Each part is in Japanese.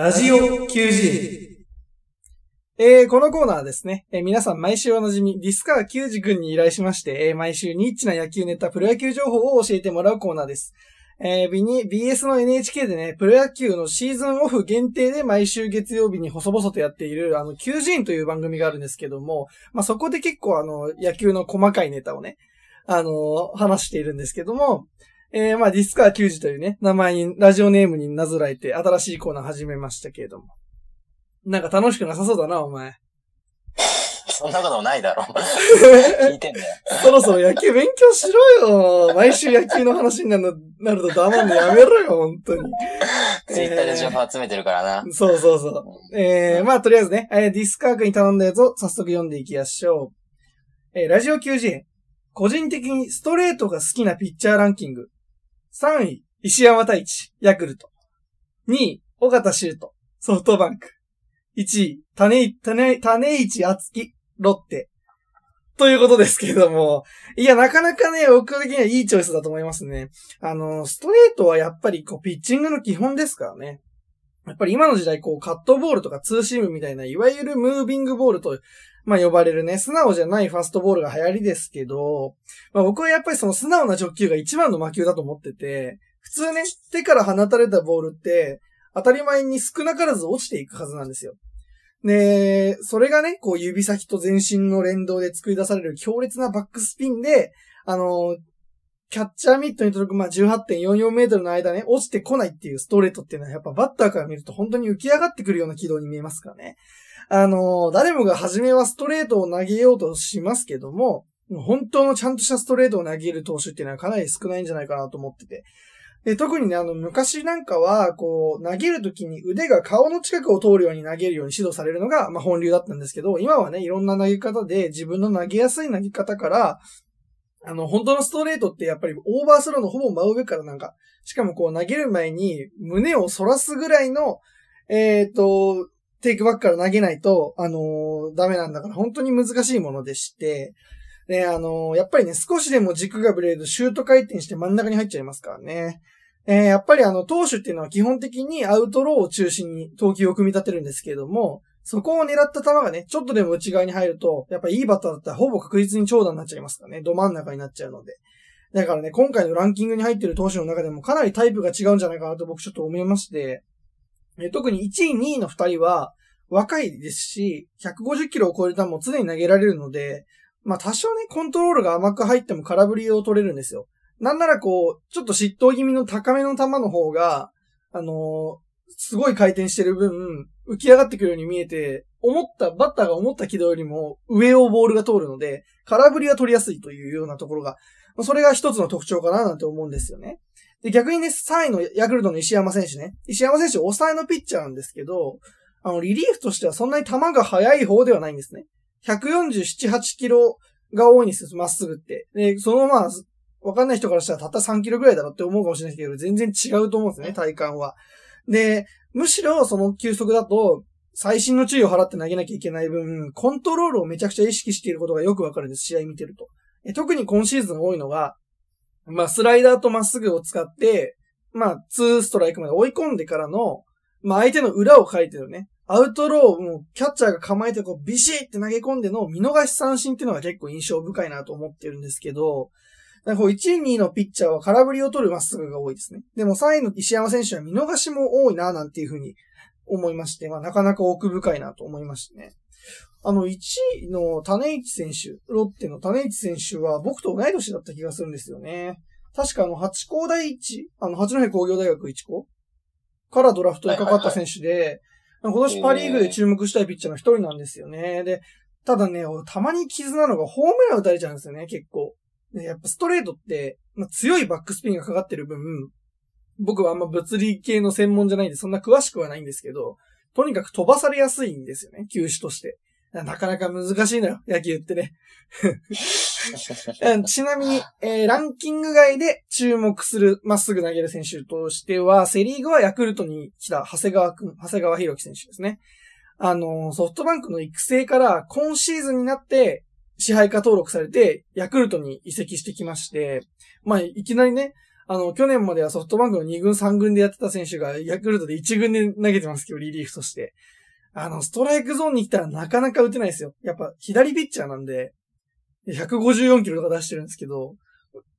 ラジオ QG。えー、このコーナーはですね、えー皆さん毎週おなじみ、ディスカー球児くんに依頼しまして、えー毎週ニッチな野球ネタ、プロ野球情報を教えてもらうコーナーです。えー、B に BS の NHK でね、プロ野球のシーズンオフ限定で毎週月曜日に細々とやっている、あの、球児院という番組があるんですけども、まあ、そこで結構あの、野球の細かいネタをね、あの話しているんですけども、えー、まあ、ディスカー球児というね、名前に、ラジオネームになぞらえて、新しいコーナー始めましたけれども。なんか楽しくなさそうだな、お前。そんなこともないだろ。聞いてんだよ。そろそろ野球勉強しろよ。毎週野球の話になるなると黙んのやめろよ、本当に。ツイッターで情報集めてるからな。そうそうそう。えー、まあ、とりあえずね、えーディスカークに頼んだやつを早速読んでいきましょう。えーラジオ QG。個人的にストレートが好きなピッチャーランキング。3位、石山太一、ヤクルト。2位、尾形修斗、ソフトバンク。1位、種、種、種市厚木、ロッテ。ということですけれども、いや、なかなかね、僕的にはいいチョイスだと思いますね。あの、ストレートはやっぱりこう、ピッチングの基本ですからね。やっぱり今の時代、こう、カットボールとかツーシームみたいな、いわゆるムービングボールと、まあ呼ばれるね、素直じゃないファストボールが流行りですけど、まあ僕はやっぱりその素直な直球が一番の魔球だと思ってて、普通ね、手から放たれたボールって、当たり前に少なからず落ちていくはずなんですよ。で、それがね、こう指先と全身の連動で作り出される強烈なバックスピンで、あの、キャッチャーミットに届く、まあ、18.44メートルの間ね、落ちてこないっていうストレートっていうのはやっぱバッターから見ると本当に浮き上がってくるような軌道に見えますからね。あの、誰もが初めはストレートを投げようとしますけども、本当のちゃんとしたストレートを投げる投手っていうのはかなり少ないんじゃないかなと思ってて。で、特にね、あの、昔なんかは、こう、投げるときに腕が顔の近くを通るように投げるように指導されるのが、まあ、本流だったんですけど、今はね、いろんな投げ方で自分の投げやすい投げ方から、あの、本当のストレートってやっぱりオーバースローのほぼ真上からなんか、しかもこう投げる前に胸を反らすぐらいの、えっ、と、テイクバックから投げないと、あのーダメなんだから本当に難しいものでして、で、あのーやっぱりね、少しでも軸がぶれるとシュート回転して真ん中に入っちゃいますからね。えーやっぱりあの、投手っていうのは基本的にアウトローを中心に投球を組み立てるんですけれども、そこを狙った球がね、ちょっとでも内側に入ると、やっぱいいバッターだったらほぼ確実に長打になっちゃいますからね。ど真ん中になっちゃうので。だからね、今回のランキングに入ってる投手の中でもかなりタイプが違うんじゃないかなと僕ちょっと思いまして、え特に1位、2位の2人は若いですし、150キロを超える球も常に投げられるので、まあ多少ね、コントロールが甘く入っても空振りを取れるんですよ。なんならこう、ちょっと嫉妬気味の高めの球の方が、あのーすごい回転してる分、浮き上がってくるように見えて、思った、バッターが思った軌道よりも上をボールが通るので、空振りは取りやすいというようなところが、それが一つの特徴かななんて思うんですよね。で、逆にね、3位のヤクルトの石山選手ね。石山選手、抑えのピッチャーなんですけど、あの、リリーフとしてはそんなに球が速い方ではないんですね。147、8キロが多いんですよ、まっすぐって。で、そのまあ、わかんない人からしたらたった3キロぐらいだろって思うかもしれないですけど、全然違うと思うんですね、体感は。で、むしろその球速だと、最新の注意を払って投げなきゃいけない分、コントロールをめちゃくちゃ意識していることがよくわかるんです、試合見てると。特に今シーズン多いのが、まあ、スライダーとまっすぐを使って、まあ、ツーストライクまで追い込んでからの、まあ、相手の裏を書いてるね。アウトロー、もう、キャッチャーが構えてこう、ビシって投げ込んでの見逃し三振っていうのが結構印象深いなと思ってるんですけど、だかこう1位、2位のピッチャーは空振りを取るまっすぐが多いですね。でも3位の石山選手は見逃しも多いな、なんていうふうに思いまして、まあなかなか奥深いなと思いましてね。あの、1位の種市選手、ロッテの種市選手は僕と同い年だった気がするんですよね。確かあの、八高第一、あの、八戸工業大学一高からドラフトにかかった選手で、今年パリーグで注目したいピッチャーの一人なんですよね。で、ただね、たまに傷なのがホームラン打たれちゃうんですよね、結構。で、やっぱストレートって、まあ、強いバックスピンがかかってる分、僕はあんま物理系の専門じゃないんで、そんな詳しくはないんですけど、とにかく飛ばされやすいんですよね、球種として。なかなか難しいのよ、野球ってね。ちなみに、えーランキング外で注目するまっすぐ投げる選手としては、セリーグはヤクルトに来た長谷川くん、長谷川博樹選手ですね。あの、ソフトバンクの育成から今シーズンになって支配下登録されて、ヤクルトに移籍してきまして、まあ、いきなりね、あの、去年まではソフトバンクの2軍3軍でやってた選手がヤクルトで1軍で投げてますけど、リリーフとして。あの、ストライクゾーンに来たらなかなか打てないですよ。やっぱ左ピッチャーなんで、154キロとか出してるんですけど、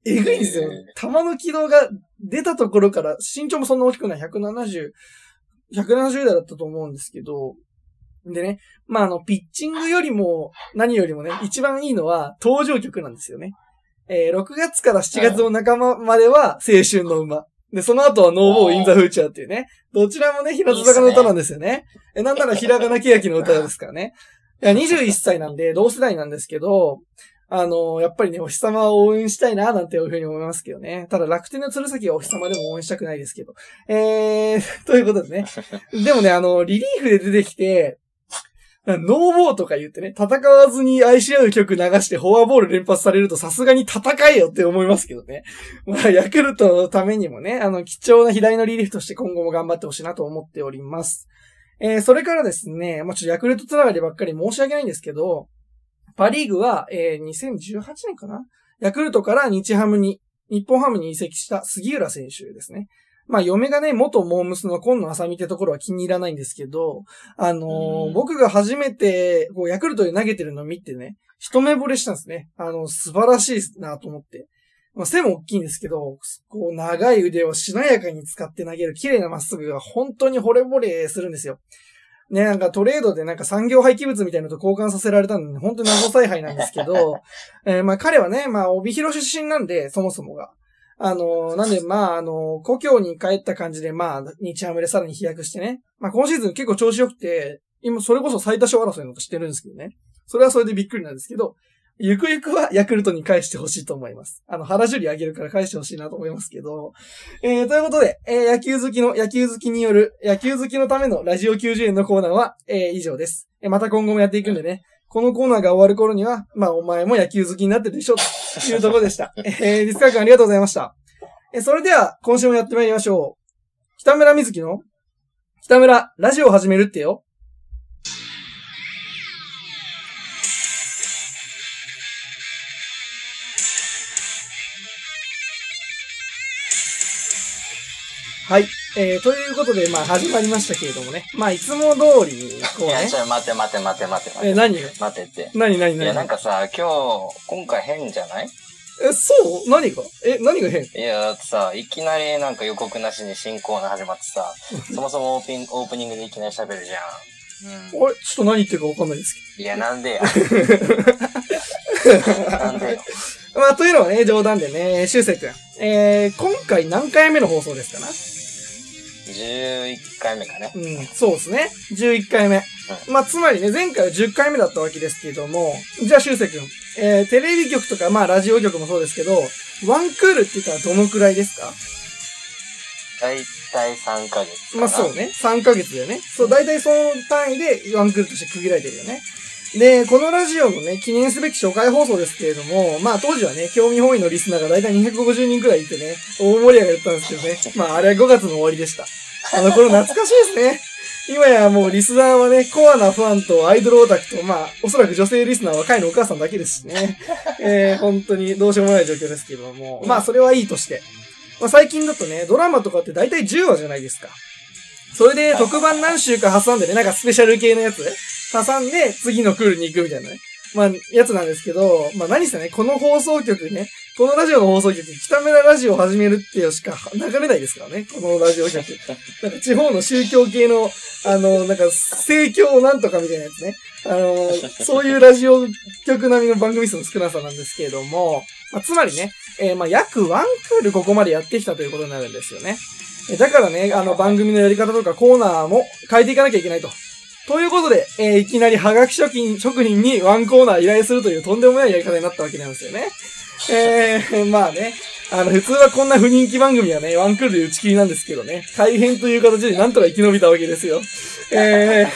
えぐいんですよ。球の軌道が出たところから、身長もそんな大きくない、170、170代だったと思うんですけど、でね、まあ、あの、ピッチングよりも、何よりもね、一番いいのは、登場曲なんですよね。えー、6月から7月の仲間までは、青春の馬。で、その後はノーボーインザフーチャーっていうね。どちらもね、平田坂の歌なんですよね。え、なんならひらがなけやきの歌ですからね。いや、21歳なんで、同世代なんですけど、あのやっぱりね、お日様を応援したいな、なんていうふうに思いますけどね。ただ楽天の鶴崎はお日様でも応援したくないですけど。えー、ということでね。でもね、あの、リリーフで出てきて、ノーボーとか言ってね、戦わずに愛し合う曲流してフォアボール連発されるとさすがに戦えよって思いますけどね。まあ、ヤクルトのためにもね、あの、貴重な左のリリーフとして今後も頑張ってほしいなと思っております。えー、それからですね、まあ、ちょっとヤクルトつながりばっかり申し訳ないんですけど、パリーグは、えー、2018年かな？ヤクルトから日ハムに、日本ハムに移籍した杉浦選手ですね。まあ、嫁がね、元モームスの今野浅見ってところは気に入らないんですけど、あのー、僕が初めて、こう、ヤクルトで投げてるのを見てね、一目惚れしたんですね。あの、素晴らしいなと思って。まあ、背も大きいんですけど、こう、長い腕をしなやかに使って投げる綺麗なまっすぐが本当に惚れ惚れするんですよ。ね、なんかトレードでなんか産業廃棄物みたいなのと交換させられたので、本当に謎采配なんですけど、えー、まあ彼はね、まあ帯広出身なんで、そもそもが。あの、なんで、まあ、あの、故郷に帰った感じで、まあ、日ハムでさらに飛躍してね。まあ今シーズン結構調子良くて、今それこそ最多勝争いのことしてるんですけどね。それはそれでびっくりなんですけど、ゆくゆくはヤクルトに返してほしいと思います。あの、原樹里あげるから返してほしいなと思いますけど。えー、ということで、えー、野球好きの、野球好きによる、野球好きのためのラジオ90円のコーナーは、えー、以上です。えー、また今後もやっていくんでね、このコーナーが終わる頃には、まあ、お前も野球好きになってるでしょ、というところでした。えー、リスカー君ありがとうございました。えー、それでは、今週もやってまいりましょう。北村瑞希の、北村、ラジオを始めるってよ。はい。えー、ということで、まあ、始まりましたけれどもね。まあ、いつも通りに、こういや、ねち。ょ、待って待って待って待って待て。何が？待ってって。何何いや、なん何かさ、今日、今回変じゃない？え、そう？何が？え、何が変？いや、だってさ、いきなりなんか予告なしに新コーナー始まってさ、そもそもオープニンオープニングでいきなり喋るじゃん。あれ？ちょっと何言ってるかわかんないですうん。いや、なんでや？なんでよ？けど。まあ、というのはね、冗談でね、修正くん。えー、今回何回目の放送ですかな？11回目かね。うん、そうですね。11回目。まあ、つまりね、前回は10回目だったわけですけれども、じゃあ、修正くん。えー、テレビ局とか、まあ、ラジオ局もそうですけど、ワンクールって言ったらどのくらいですか？だいたい3ヶ月。まあそうね。3ヶ月だよね。そう、大体その単位でワンクールとして区切られてるよね。で、このラジオのね、記念すべき初回放送ですけれども、まあ当時はね、興味本位のリスナーが大体250人くらいいてね、大盛り上がったんですけどね。まああれは5月の終わりでした。あの頃懐かしいですね。今やもうリスナーはね、コアなファンとアイドルオタクと、まあ、おそらく女性リスナーは若いのお母さんだけですしね。えー、本当にどうしようもない状況ですけども。まあ、それはいいとして。まあ、最近だとね、ドラマとかって大体10話じゃないですか。それで特番何週か挟んでね、なんかスペシャル系のやつ？挟んで次のクールに行くみたいなね。まあ、やつなんですけど、まあ何せね、この放送局ね、このラジオの放送局、北村ラジオを始めるっていうしか流れないですからね、このラジオ局。なんか地方の宗教系の、あの、なんか、盛況なんとかみたいなやつね。あの、そういうラジオ局並みの番組数の少なさなんですけれども、まあ、つまりね、えーまあ、約ワンクールここまでやってきたということになるんですよね。だからね、あの、番組のやり方とかコーナーも変えていかなきゃいけないと。ということで、えーいきなりハガキ職人、職人にワンコーナー依頼するというとんでもないやり方になったわけなんですよね。えー、まあね、あの、普通はこんな不人気番組はね、ワンクールで打ち切りなんですけどね、改編という形でなんとか生き延びたわけですよ。えー、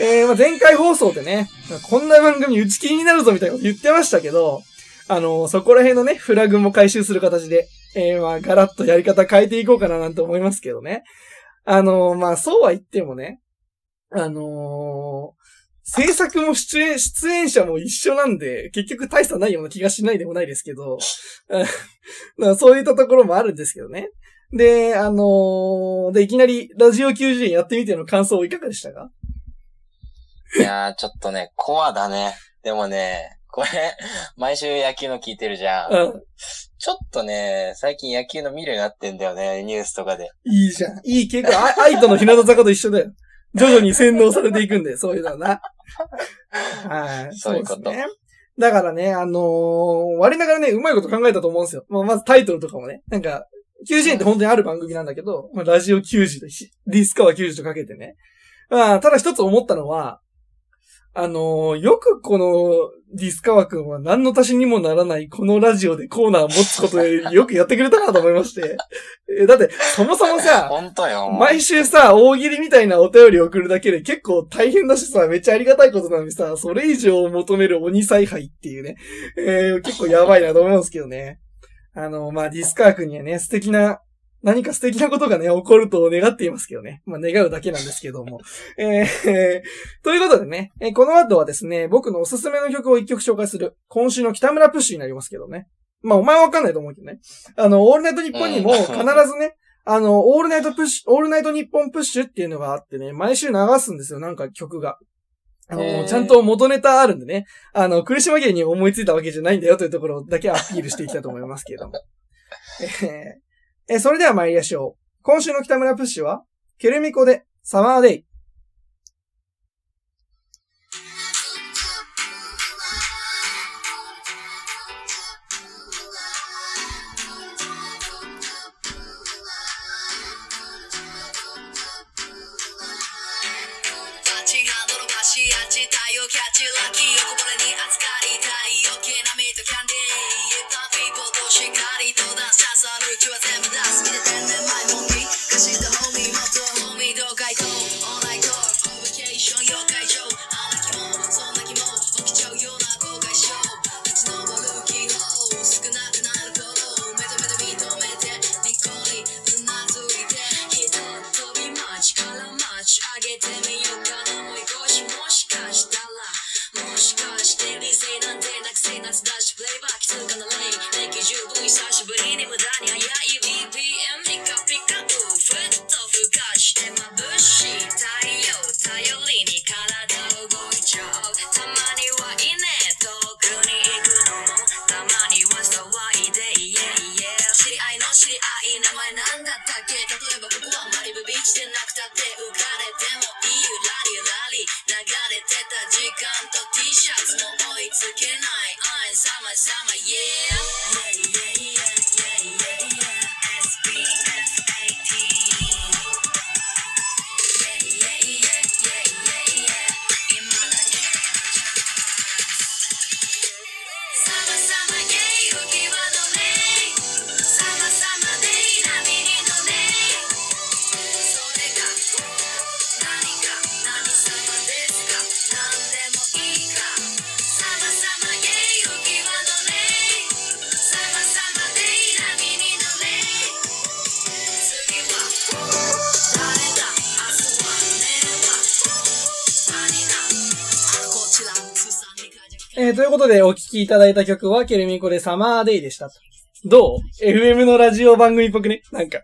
えー、まあ前回放送でね、こんな番組打ち切りになるぞみたいなこと言ってましたけど、あの、そこら辺のね、フラグも回収する形で、えー、まあ、ガラッとやり方変えていこうかななんて思いますけどね。あの、まあ、そうは言ってもね、あのー制作も出演、出演者も一緒なんで、結局大差ないような気がしないでもないですけど、うんそういったところもあるんですけどね。で、あのーで、いきなりラジオ90円やってみての感想いかがでしたか？いやー、ちょっとね、コアだね。でもね、これ、毎週野球の聞いてるじゃん。うん。ちょっとね、最近野球の見るようになってんだよね、ニュースとかで。いいじゃん。いい結構、あ愛との日向坂と一緒だよ。徐々に洗脳されていくんで、そういうのはな。はい。そういうこと。だからね、あのー我ながらね、うまいこと考えたと思うんですよ。まあ、まずタイトルとかもね。なんか、90円って本当にある番組なんだけど、まあ、ラジオ90とひ、ディスカワ90とかけてね。まあ、ただ一つ思ったのは、あのーよくこのディスカワ君は何の足しにもならないこのラジオでコーナーを持つことでよくやってくれたなと思いまして。えだって、そもそもさ、ほんとよ。毎週さ、大喜利みたいなお便り送るだけで結構大変だしさ、めっちゃありがたいことなのにさ、それ以上を求める鬼采配っていうね、えー、結構やばいなと思うんですけどね。あの、まあ、ディスカー君にはね、素敵な、何か素敵なことがね、起こると願っていますけどね。まあ、願うだけなんですけども。えー、ということでね、えーこの後はですね、僕のおすすめの曲を一曲紹介する、今週の北村プッシュになりますけどね。まあ、お前はわかんないと思うけどね。あの、オールナイトニッポンにもうん必ずね、あの、オールナイトプッシュ、オールナイトニッポンプッシュっていうのがあってね、毎週流すんですよ、なんか曲が。あの、ちゃんと元ネタあるんでね。あの、苦し紛れに思いついたわけじゃないんだよというところだけアピールしていきたいと思いますけれども。えーえそれでは参りましょう。今週の北村プッシュは、ケルミコでサマーデイ。と T シャツも追いつけない I'm summer summer yeah えーということでお聴きいただいた曲はケルミコでサマーデイでしたと。どう ?FM のラジオ番組っぽくね？なんか。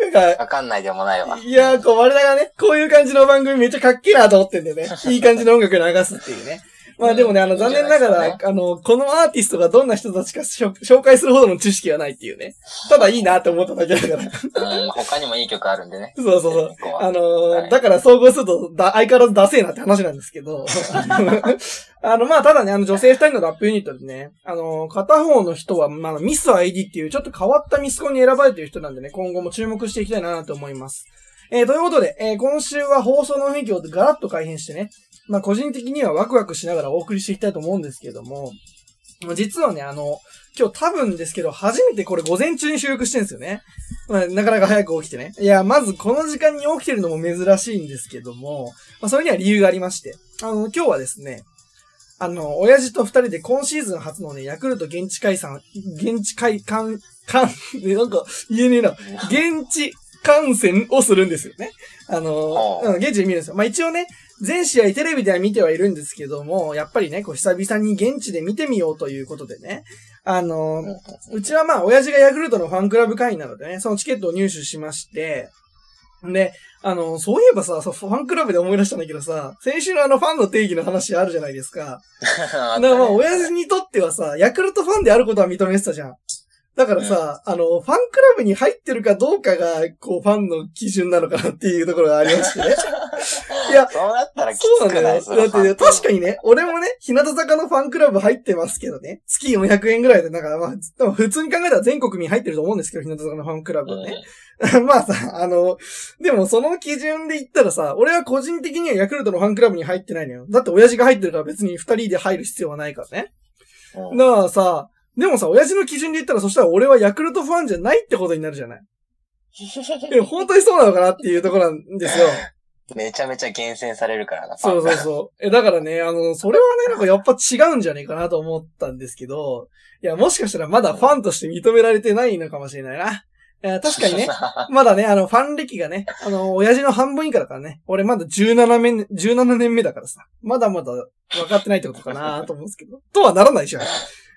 なんか、わかんないでもないわ。いやー、こう、我らがね、こういう感じの番組めっちゃかっけえなと思ってんだよね。いい感じの音楽流すっていうね。まあでもね、あの、うん残念ながら、いいんじゃないですあの、このアーティストがどんな人たちか 紹介するほどの知識はないっていうね。ただいいなって思っただけだから。うん、他にもいい曲あるんでね。そうそうそうあのーはいだから総合すると、だ、相変わらずダセえなって話なんですけど。あの、まあ、ただね、あの、女性二人のラップユニットでね、あの片方の人は、まあ、ミス ID っていうちょっと変わったミスコンに選ばれてる人なんでね、今後も注目していきたいなと思います。えー、ということで、えー今週は放送の雰囲気をガラッと改変してね、まあ、個人的にはワクワクしながらお送りしていきたいと思うんですけども、実はね、あの、今日多分ですけど、初めてこれ午前中に収録してるんですよね。まあ、なかなか早く起きてね。いや、まずこの時間に起きてるのも珍しいんですけども、まあ、それには理由がありまして、あの、今日はですね、あの、親父と二人で今シーズン初のね、ヤクルト現地解散、現地解、観、観、ねなんか言えねえな、現地観戦をするんですよね。あの、現地で見るんですよ。まあ一応ね、全試合テレビでは見てはいるんですけども、やっぱりね、こう久々に現地で見てみようということでね、あの、うちはまあ、親父がヤクルトのファンクラブ会員なのでね、そのチケットを入手しまして、で、あの、そういえばさ、ファンクラブで思い出したんだけどさ、先週のあのファンの定義の話あるじゃないですか。あだからまあ、親父にとってはさ、ヤクルトファンであることは認めてたじゃん。だからさ、あの、ファンクラブに入ってるかどうかが、こう、ファンの基準なのかなっていうところがありましてね。いや、そうなったらきつそうくなんだよ。ない？それだってね、確かにね、俺もね、日向坂のファンクラブ入ってますけどね、月400円ぐらいで、なんかまあ、でも普通に考えたら全国民入ってると思うんですけど、日向坂のファンクラブはね。まあさ、あの、でもその基準で言ったらさ、俺は個人的にはヤクルトのファンクラブに入ってないのよ。だって親父が入ってるから別に二人で入る必要はないからね。うんだからさ、でもさ、親父の基準で言ったらそしたら俺はヤクルトファンじゃないってことになるじゃない。え、本当にそうなのかなっていうところなんですよ。めちゃめちゃ厳選されるからな。そうそうそう。え、だからね、あの、それはね、なんかやっぱ違うんじゃねえかなと思ったんですけど、いや、もしかしたらまだファンとして認められてないのかもしれないな。確かにね、まだね、あの、ファン歴がね、あの、親父の半分以下だからね、俺まだ17年、17年目だからさ、まだまだ分かってないってことかなと思うんですけど、とはならないじゃん。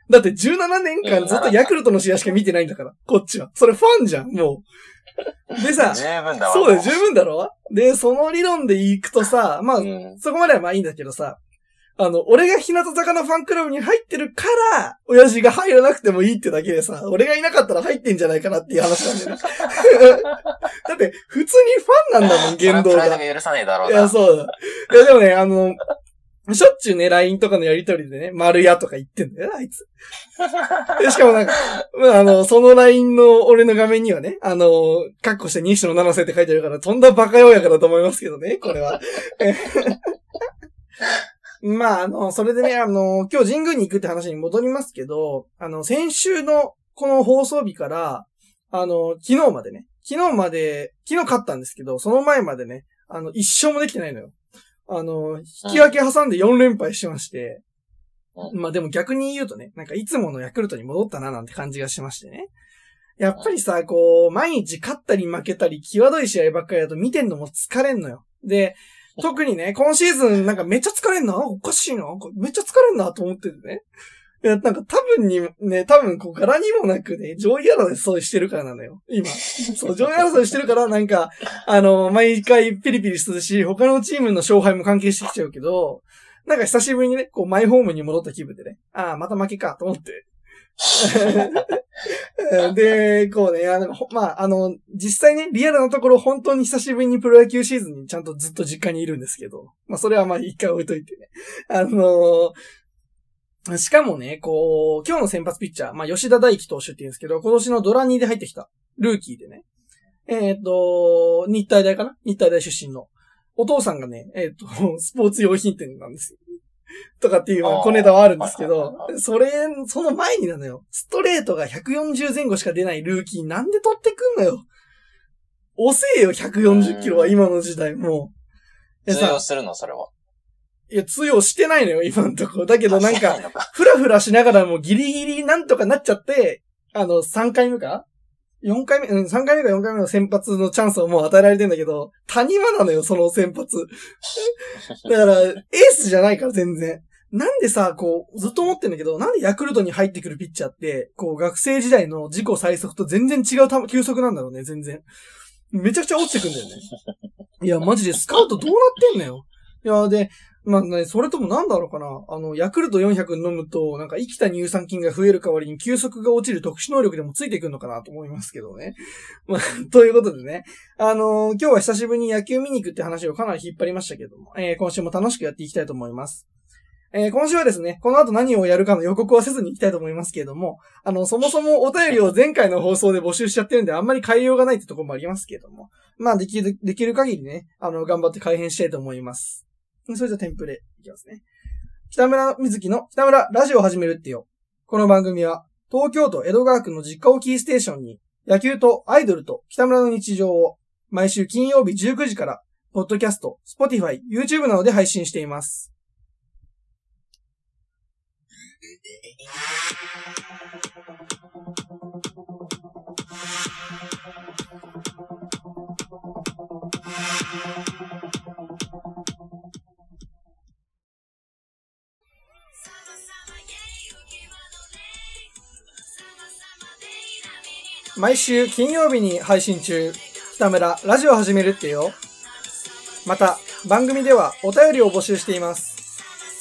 だって17年間ずっとヤクルトの試合しか見てないんだから、こっちは。それファンじゃん、もう。でさ、十分だわ。そうだよ、十分だろ？で、その理論で行くとさ、まあ、うんそこまではまあいいんだけどさ、あの、俺が日向坂のファンクラブに入ってるから、親父が入らなくてもいいってだけでさ、俺がいなかったら入ってんじゃないかなっていう話なんだよね。だって、普通にファンなんだもん、言動が。それが許さねえだろうな。いや、そうだ。いや、でもね、あの、しょっちゅうね、LINE とかのやりとりでね、丸屋とか言ってんだよな、あいつ。でしかもなんか、まあ、の、その LINE の俺の画面にはね、あの、カッコして西野七瀬って書いてあるから、とんだバカ親かだと思いますけどね、これは。まあ、あの、それでね、あの、今日神宮に行くって話に戻りますけど、あの、先週のこの放送日から、あの、昨日までね、昨日まで、昨日勝ったんですけど、その前までね、あの、一勝もできてないのよ。あの、引き分け挟んで4連敗してまして、うまあでも逆に言うとね、なんかいつものヤクルトに戻ったななんて感じがしましてね。やっぱりさ、こう、毎日勝ったり負けたり、際どい試合ばっかりだと見てんのも疲れんのよ。で、特にね、今シーズンなんかめっちゃ疲れんなおかしいなめっちゃ疲れんなと思っててね。いや、なんか多分に、ね、多分こう柄にもなくね、上位争いしてるからなのよ。今。そう、上位争いしてるから、なんか、あの、毎回ピリピリするし、他のチームの勝敗も関係してきちゃうけど、なんか久しぶりにね、こう、マイホームに戻った気分でね、ああ、また負けか、と思って。で、こうね、あの、ほまあ、あの、実際ね、リアルなところ本当に久しぶりにプロ野球シーズンにちゃんとずっと実家にいるんですけど、まあ、それはまあ一回置いといてね。あのしかもね、こう、今日の先発ピッチャー、まあ、吉田大輝投手って言うんですけど、今年のドラ2で入ってきた、ルーキーでね。えっ、と、日体大かな？日体大出身の。お父さんがね、えっ、と、スポーツ用品店なんですよ。とかっていう、小ネタはあるんですけどそれ、その前になのよ。ストレートが140前後しか出ないルーキーなんで取ってくんのよ。遅えよ、140キロは今の時代、もう。通用するの、それは。いや、通用してないのよ、今のところ。だけどなんかふらふらしながらもギリギリなんとかなっちゃって、あの、3回目か ?4 回目、うん、3回目か4回目の先発のチャンスをもう与えられてんだけど、谷間なのよ、その先発。だから、エースじゃないから、全然。なんでさ、こう、ずっと思ってんだけど、なんでヤクルトに入ってくるピッチャーって、こう、学生時代の自己最速と全然違う球球速なんだろうね、全然。めちゃくちゃ落ちてくんだよね。いや、マジでスカウトどうなってんのよ。いや、で、まあね、それともなんだろうかな。あの、ヤクルト400飲むと、なんか生きた乳酸菌が増える代わりに急速が落ちる特殊能力でもついてくるのかなと思いますけどね。まあ、ということでね。あのー今日は久しぶりに野球見に行くって話をかなり引っ張りましたけども、えー今週も楽しくやっていきたいと思います。えー今週はですね、この後何をやるかの予告はせずに行きたいと思いますけれども、あの、そもそもお便りを前回の放送で募集しちゃってるんで、あんまり変えようがないってとこもありますけれども、まあ、できる、できる限りね、あの、頑張って改変したいと思います。それじゃテンプレいきますね。北村瑞希の北村ラジオを始めるってよ。この番組は、東京都江戸川区の実家をキーステーションに、野球とアイドルと北村の日常を、毎週金曜日19時から、ポッドキャスト、Spotify、YouTube などで配信しています。毎週金曜日に配信中、北村ラジオ始めるってよ。また、番組ではお便りを募集しています。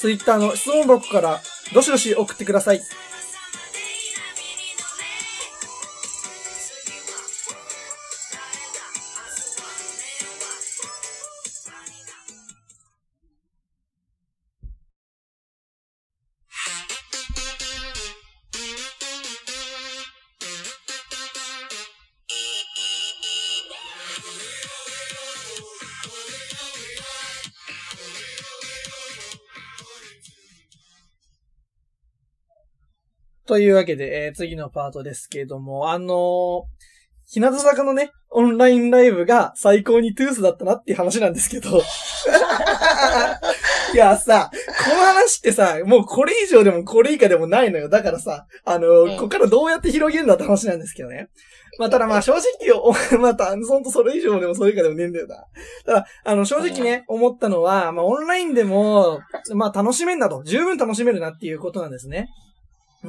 Twitter の質問箱からどしどし送ってください。というわけで、えー次のパートですけれども、あのー日向坂のね、オンラインライブが最高にトゥースだったなっていう話なんですけど。いやさ、この話ってさ、もうこれ以上でもこれ以下でもないのよ。だからさ、あのーうんここからどうやって広げるんだって話なんですけどね。まあ、ただまあ正直、お また、ほんとそれ以上でもそれ以下でもねえんだよな。ただ、あの、正直ね、思ったのは、まあ、オンラインでも、まあ、楽しめんだと。十分楽しめるなっていうことなんですね。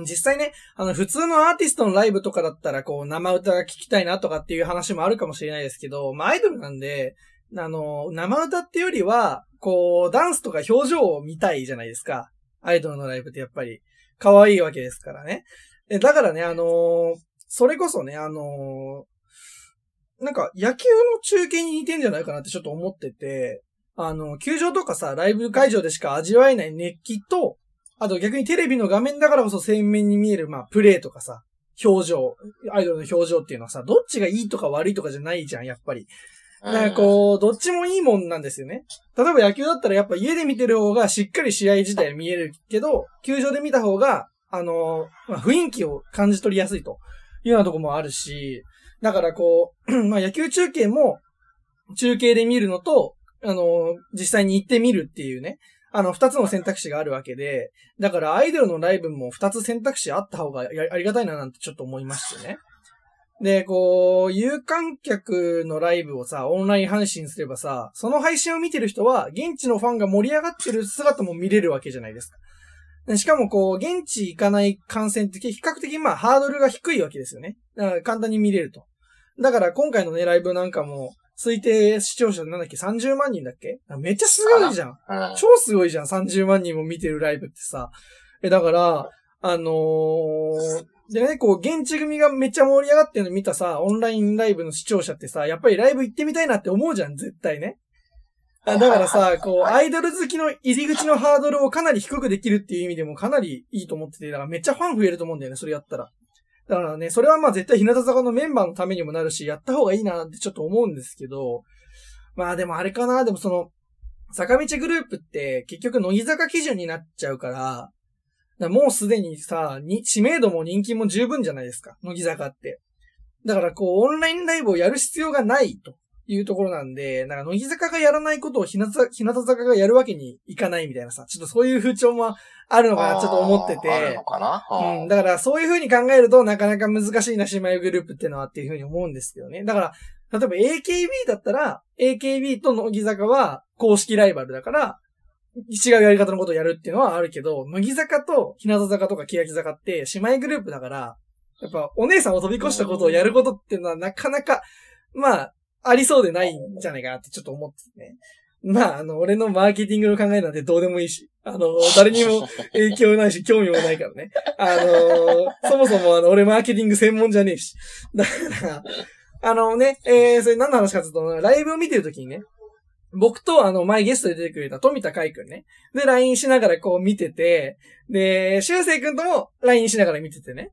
実際ね、あの、普通のアーティストのライブとかだったら、こう、生歌が聞きたいなとかっていう話もあるかもしれないですけど、まあ、アイドルなんで、あの、生歌ってよりは、こう、ダンスとか表情を見たいじゃないですか。アイドルのライブってやっぱり、可愛いわけですからね。えだからね、あのそれこそね、あのなんか、野球の中継に似てんじゃないかなってちょっと思ってて、あの、球場とかさ、ライブ会場でしか味わえない熱気と、あと逆にテレビの画面だからこそ鮮明に見える、まあ、プレイとかさ、表情、アイドルの表情っていうのはさ、どっちがいいとか悪いとかじゃないじゃん、やっぱり。だからこう、どっちもいいもんなんですよね。例えば野球だったらやっぱ家で見てる方がしっかり試合自体見えるけど、球場で見た方が、あの、まあ、雰囲気を感じ取りやすいというようなとこもあるし、だからこう、まあ野球中継も中継で見るのと、あの、実際に行ってみるっていうね、あの、二つの選択肢があるわけで、だからアイドルのライブも二つ選択肢あった方がやありがたいななんてちょっと思いましてね。で、こう、有観客のライブをさ、オンライン配信すればさ、その配信を見てる人は、現地のファンが盛り上がってる姿も見れるわけじゃないですか。しかもこう、現地行かない観戦って比較的まあハードルが低いわけですよね。だから簡単に見れると。だから今回のね、ライブなんかも、推定視聴者なんだっけ ?30 万人だっけ？めっちゃすごいじゃん。うん。超すごいじゃん、30万人も見てるライブってさ。え、だから、あのーでね、こう、現地組がめっちゃ盛り上がってるの見たさ、オンラインライブの視聴者ってさ、やっぱりライブ行ってみたいなって思うじゃん、絶対ね。あだからさ、こう、アイドル好きの入り口のハードルをかなり低くできるっていう意味でもかなりいいと思ってて、だからめっちゃファン増えると思うんだよね、それやったら。だからね、それはまあ絶対日向坂のメンバーのためにもなるし、やった方がいいなってちょっと思うんですけど、まあでもあれかな、でもその、坂道グループって結局乃木坂基準になっちゃうから、からもうすでにさ、に、知名度も人気も十分じゃないですか、乃木坂って。だからこう、オンラインライブをやる必要がないと。いうところなんで、なんか乃木坂がやらないことを日向坂日向坂がやるわけにいかないみたいなさ、ちょっとそういう風潮もあるのかな、ちょっと思ってて。あるのかな？うん。だから、そういう風に考えると、なかなか難しいな、姉妹グループっていうのはっていう風に思うんですけどね。だから、例えば AKB だったら、AKB と乃木坂は公式ライバルだから、違うやり方のことをやるっていうのはあるけど、乃木坂と日向坂とか欅坂って姉妹グループだから、やっぱお姉さんを飛び越したことをやることっていうのはなかなか、まあ、ありそうでないんじゃないかなってちょっと思ってね。まあ、あの、俺のマーケティングの考えなんてどうでもいいし、あの、誰にも影響ないし、興味もないからね。あのそもそもあの、俺マーケティング専門じゃねえし。だから、あのね、えー、それ何の話かというと、ライブを見てるときにね、僕とあの、前ゲストで出てくれた富田海くんね。で、LINE しながらこう見てて、で、修正くんとも LINE しながら見ててね。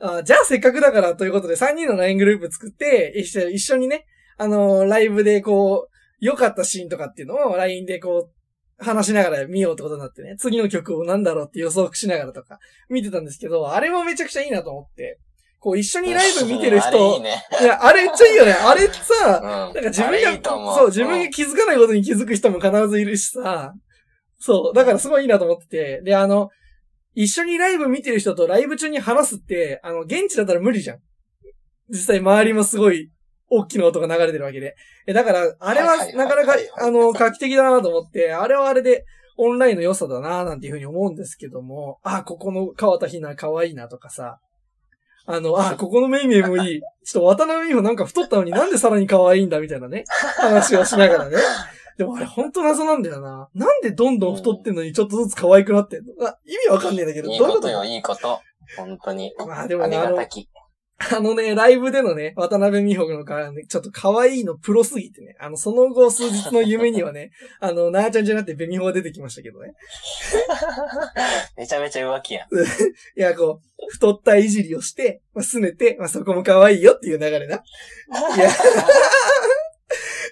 あじゃあせっかくだからということで3人の LINE グループ作って、一緒一緒にね、あのライブでこう、良かったシーンとかっていうのを LINE でこう、話しながら見ようってことになってね、次の曲を何だろうって予想しながらとか見てたんですけど、あれもめちゃくちゃいいなと思って、こう一緒にライブ見てるあれいい人、ね。いや、あれめっちゃいいよね。あれさ、うん。なんか自分が、いと思うそう、自分が気づかないことに気づく人も必ずいるしさ、そう、だからすごいいいなと思ってて、で、あの、一緒にライブ見てる人とライブ中に話すって、あの、現地だったら無理じゃん。実際周りもすごい、大きな音が流れてるわけで。え、だから、あれはなかなかあの、画期的だなと思って、あれはあれで、オンラインの良さだななんていうふうに思うんですけども、あ、ここの川田ひな可愛いなとかさ、あの、あ、ここのメイメイもいい。ちょっと渡辺美穂なんか太ったのになんでさらに可愛いんだみたいなね、話をしながらね。でもあれほんと謎なんだよな。なんでどんどん太ってんのにちょっとずつ可愛くなってんの？あ、意味わかんねえんだけど、どういうこと？ことよ、いいこと。本当に。まあでもね、ありがた、き。あのね、ライブでのね、渡辺美穂のからね、ちょっと可愛いのプロすぎてね、あの、その後数日の夢にはね、あの、なーちゃんじゃなくてベミホが出てきましたけどね。めちゃめちゃ浮気やん。いや、こう、太ったいじりをして、まあ、拗ねて、まあ、そこも可愛いよっていう流れな。いや、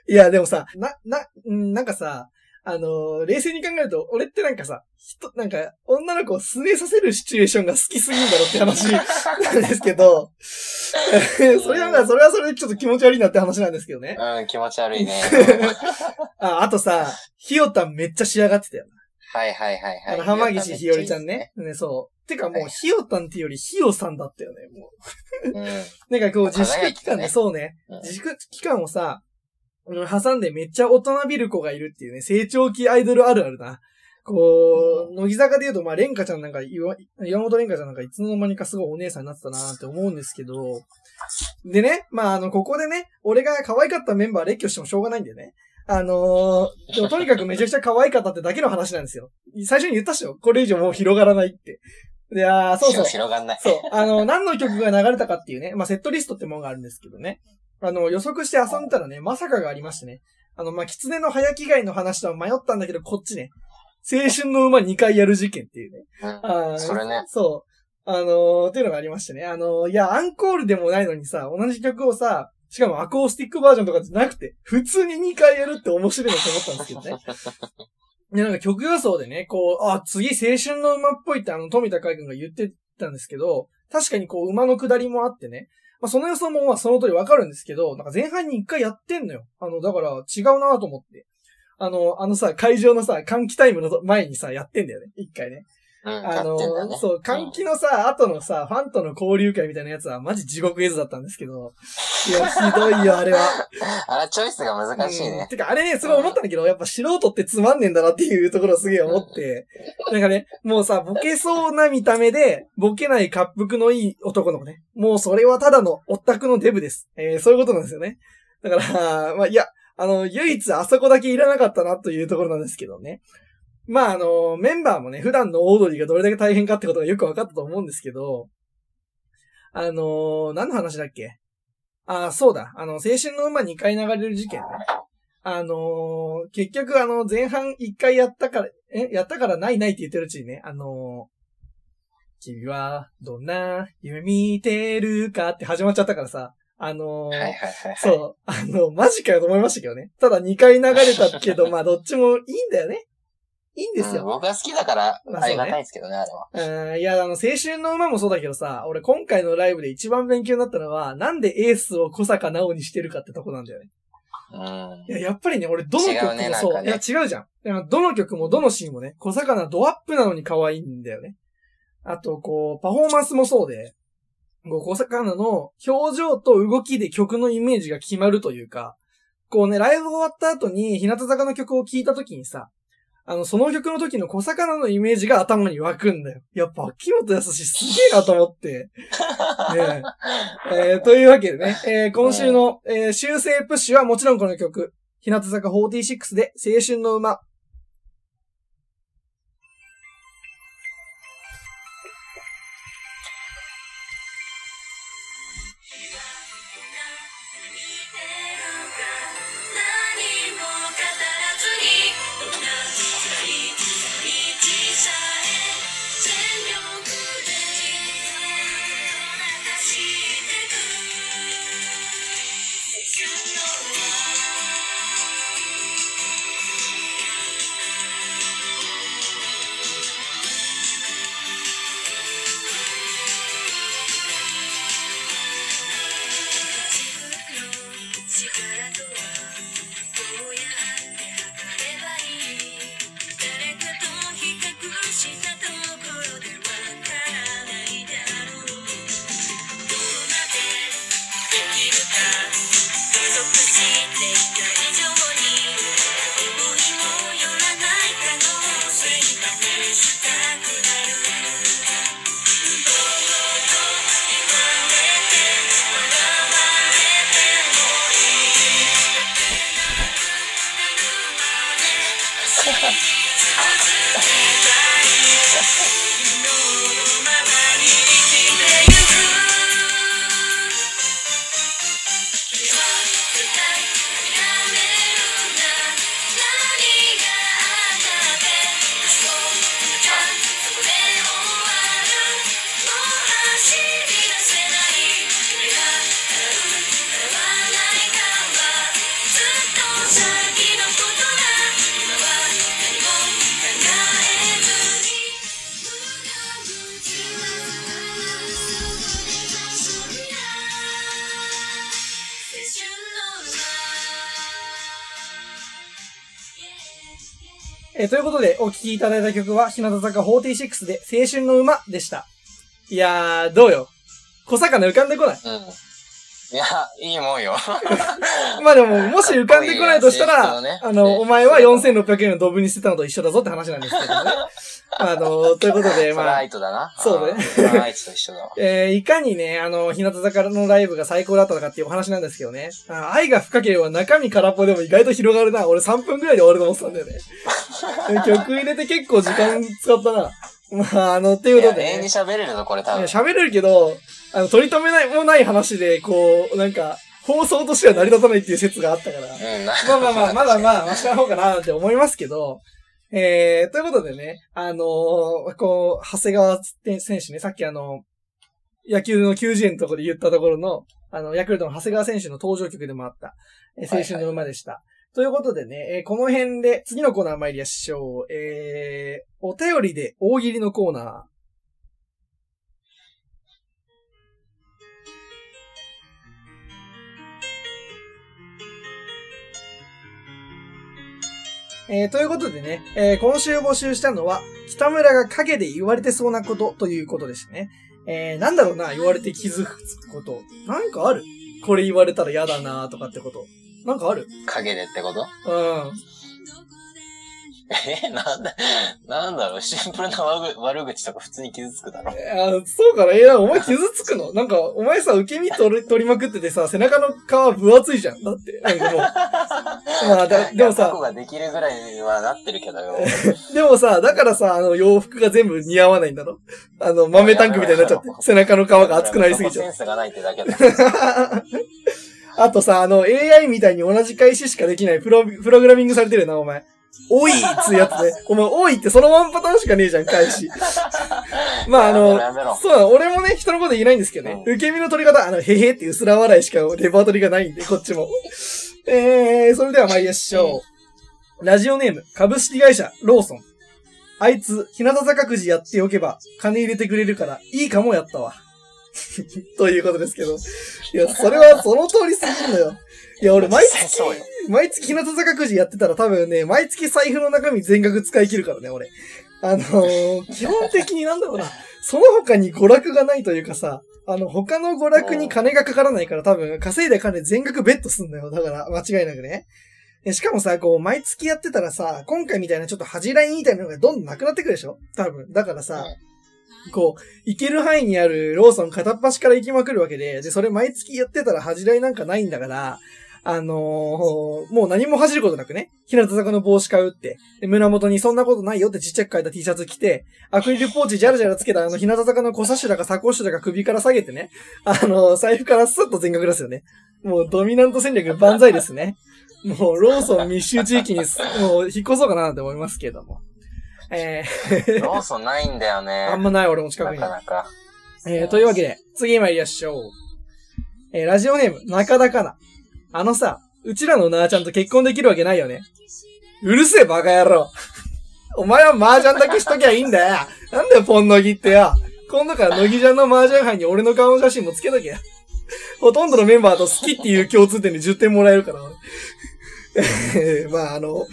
いや、でもさ、な、な、んなんかさ、あのー冷静に考えると、俺ってなんかさ、人、なんか、女の子を拗ねさせるシチュエーションが好きすぎんだろって話 なんですけど、それはまあ、それはそれでちょっと気持ち悪いなって話なんですけどね。うん、気持ち悪いね。あ、あとさ、ひよたんめっちゃ仕上がってたよはいはいはいはい。あの、浜岸ひよりちゃんね。いね、そう。てかもう、はいひよたんっていうよりひよさんだったよね、もう。いですね。なんかこう、自粛期間で、そうね。うん。うん自粛期間をさ、うん挟んでめっちゃ大人びる子がいるっていうね、成長期アイドルあるあるな。こう、乃木坂で言うと、まあ、レンカちゃんなんか、岩岩本レンカちゃんなんかいつの間にかすごいお姉さんになってたなって思うんですけど、でね、まあ、あの、ここでね、俺が可愛かったメンバー列挙してもしょうがないんだよね。あのーでもとにかくめちゃくちゃ可愛かったってだけの話なんですよ。最初に言ったっしょこれ以上もう広がらないって。いやー、そうそう。広がんない。そう。あの、何の曲が流れたかっていうね、まあ、セットリストってものがあるんですけどね。あの、予測して遊んでたらね、まさかがありましてね。あの、まあ、狐の早着替えの話とは迷ったんだけど、こっちね。青春の馬2回やる事件っていうね。うんあーそれね。そう。あのーっていうのがありましてね。あのーいや、アンコールでもないのにさ、同じ曲をさ、しかもアコースティックバージョンとかじゃなくて、普通に2回やるって面白いなと思ったんですけどね。いや、なんか曲予想でね、こう、あ、次青春の馬っぽいってあの、富田海君が言ってたんですけど、確かにこう、馬の下りもあってね、まあ、その予想もまあその通りわかるんですけど、なんか前半に一回やってんのよ。あの、だから違うなと思って。あの、あのさ、会場のさ、換気タイムの前にさ、やってんだよね。一回ね。うん、あの、ね。そう、換気のさ、後のさ、ファンとの交流会みたいなやつはマジ地獄絵図だったんですけど、いや、ひどいよ、あれは。あれ、チョイスが難しいね。うんてか、あれね、すごい思ったんだけど、やっぱ素人ってつまんねえんだなっていうところをすげえ思って、なんかね、もうさ、ボケそうな見た目で、ボケない滑腹のいい男の子ね。もうそれはただのオッタクのデブです。えー、そういうことなんですよね。だから、まあ、いや、あの、唯一あそこだけいらなかったなというところなんですけどね。まあ、あの、メンバーもね、普段のオードリーがどれだけ大変かってことがよく分かったと思うんですけど、あの、何の話だっけ？あ、そうだ。あの、青春の馬2回流れる事件ね。あのー結局あの、前半1回やったから、え、やったからないないって言ってるうちにね、あのー君はどんな夢見てるかって始まっちゃったからさ、あのーはいはいはいはい。そう、あの、マジかよと思いましたけどね。ただ2回流れたけど、まあどっちもいいんだよね。いいんですうんよ。僕は好きだから、まあありがたいですけどね、あれは。うん、いや、あの、青春の馬もそうだけどさ、俺今回のライブで一番勉強になったのは、なんでエースを小坂直にしてるかってとこなんだよね。うんい。や、やっぱりね、俺どの曲もそう、ねいや、違うじゃん。どの曲もどのシーンもね、小魚ドアップなのに可愛いんだよね。あと、こう、パフォーマンスもそうで、こう、小魚の表情と動きで曲のイメージが決まるというか、こうね、ライブ終わった後に、日向坂の曲を聴いた時にさ、あの、その曲の時の小魚のイメージが頭に湧くんだよ。やっぱ、秋元康すげえなと思って。ねええーというわけでね、えー今週の、えー修正プッシュはもちろんこの曲、日向坂46で青春の馬。えということで、お聴きいただいた曲は、日向坂46で、青春の馬でした。いやー、どうよ。小魚浮かんでこない。うん。いや、いいもんよ。まあでも、もし浮かんでこないとしたら、いいねあの、お前は4600円のドブに捨てたのと一緒だぞって話なんですけどね。あの、ということで、それまあア、イトだな。そうねんそれアイトと一緒だわ。えー、いかにね、あの、日向坂のライブが最高だったのかっていうお話なんですけどね。あ愛が深ければ中身空っぽでも意外と広がるな。俺3分くらいで終わると思ってたんだよね。曲入れて結構時間使ったな。まあ、あの、っていうことで、永遠にね。喋れるぞ、これ多分。喋れるけど、あの、取り留めないもない話で、こう、なんか、放送としては成り立たないっていう説があったから。うん、なまあまあまあ、まだまあ、マシな方かなって思いますけど、えー、ということでね、あのーこう、長谷川選手ね、さっきあの、野球の90円のところで言ったところの、あの、ヤクルトの長谷川選手の登場曲でもあった、えー青春の馬でした。ということでね、えーこの辺で次のコーナー参りましょう。えー、お便りで大喜利のコーナえーということでね、えー今週募集したのは、北村が影で言われてそうなことということですね。えー、なんだろうな、言われて気づくこと。なんかある？これ言われたら嫌だなとかってこと。なんかある？影でってこと？うん。え、なんだ、なんだろう、シンプルな悪口とか普通に傷つくだろ。あそうかなえー、お前傷つくの？なんか、お前さ、受け身取り取りまくっててさ、背中の皮分厚いじゃん。だって。なんかもう。まあ、だ、でもさができるぐらいはなってるけどよ。でもさ、だからさ、あの、洋服が全部似合わないんだろ？あの、豆タンクみたいになっちゃって、背中の皮が厚くなりすぎちゃう。センスがないってだけだ。あとさ、あの、AI みたいに同じ開始しかできないプロ、プログラミングされてるよな、お前。おいっつうやつで。お前、おいってそのワンパターンしかねえじゃん、開始。まあ、あのそう俺もね、人のこと言えないんですけどね。受け身の取り方、あの、へへって薄ら笑いしかレパートリーがないんで、こっちも。えー、それでは参りましょう。ラジオネーム、株式会社、ローソン。あいつ、日向坂くじやっておけば、金入れてくれるから、いいかもやったわ。ということですけど。いや、それはその通りすぎんのよ。いや、俺、毎月。毎月日向坂くじやってたら多分ね、毎月財布の中身全額使い切るからね、俺。あのー基本的になんだろうな、その他に娯楽がないというかさ、あの、他の娯楽に金がかからないから多分、稼いだ金全額ベットすんだよ。だから、間違いなくね。でしかもさ、こう、毎月やってたらさ、今回みたいなちょっと恥じらいみたいなのがどんどんなくなってくるでしょ？多分。だからさ、こう、行ける範囲にあるローソン片っ端から行きまくるわけで、で、それ毎月やってたら恥じらいなんかないんだから、あのーもう何も恥じることなくね、日向坂の帽子買うって、で胸元にそんなことないよってちっちゃく書いた T シャツ着て、アクリルポーチジャラジャラつけたあの日向坂の小桜かサコッシュだか首から下げてね、あの財布からスッと全額出すよね。もうドミナント戦略万歳ですね。もうローソン密集地域にす、もう引っ越そうかななんて思いますけども。えローソンないんだよね。ー、あんまない俺も近くなに。かなか。えー、というわけで、次参りましょう。えー、ラジオネーム、中田かな。あのさ、うちらのなーちゃんと結婚できるわけないよね。うるせえバカ野郎。お前は麻雀だけしときゃいいんだよ。なんだよ、ポンのぎってよ。今度から乃木ちゃんの麻雀杯に俺の顔の写真もつけとけよ。ほとんどのメンバーと好きっていう共通点で10点もらえるから、俺えー まあ、あの、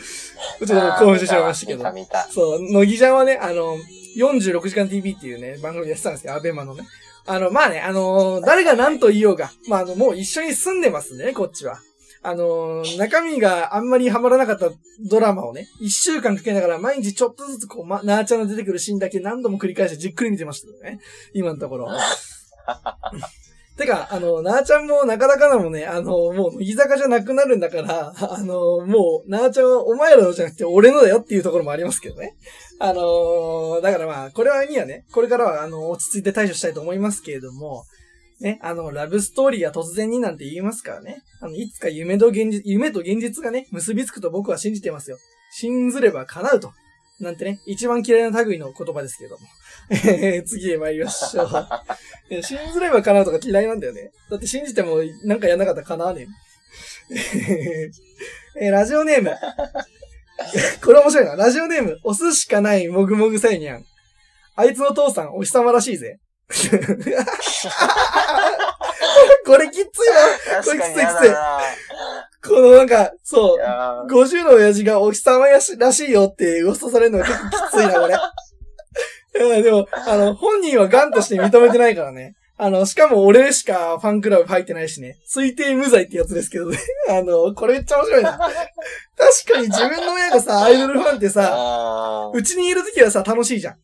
ちょっと興奮してしまいましたけど。そう、乃木ちゃんはね、あの、46時間 TV っていうね、番組やってたんですよ、アベマのね。あの、まあね、あの誰が何と言おうが、まあ、あの、もう一緒に住んでますね、こっちは。あの中身があんまりハマらなかったドラマをね、一週間かけながら毎日ちょっとずつこう、ま、なーちゃんの出てくるシーンだけ何度も繰り返してじっくり見てましたけどね。今のところ。てか、あの、なーちゃんもなかなかなもね、あの、もう、乃木坂じゃなくなるんだから、あの、もう、なーちゃんはお前らのじゃなくて俺のだよっていうところもありますけどね。あのだからまあ、これはにはね、これからは、あの、落ち着いて対処したいと思いますけれども、ね、あの、ラブストーリーが突然になんて言いますからね。あの、いつか夢と現実、夢と現実がね、結びつくと僕は信じてますよ。信ずれば叶うと。なんてね、一番嫌いな類の言葉ですけれども。えー次へ参りましょう。信ずれば叶うとか嫌いなんだよね。だって信じてもなんかやんなかったら叶わねえ。えーラジオネーム。これ面白いな。ラジオネーム、押すしかないもぐもぐさいにゃん。あいつの父さん、お日様らしいぜ。これきついわ。これきついきつい。このなんか、そ、いうやー50の親父がお日様やしらしいよって噂されるのが結構きついな、これ。いや、でも、あの、本人はガンとして認めてないからね。あの、しかも俺しかファンクラブ入ってないしね。推定無罪ってやつですけどね。あの、これめっちゃ面白いな。確かに自分の親がさ、アイドルファンってさ、うちにいるときはさ、楽しいじゃん。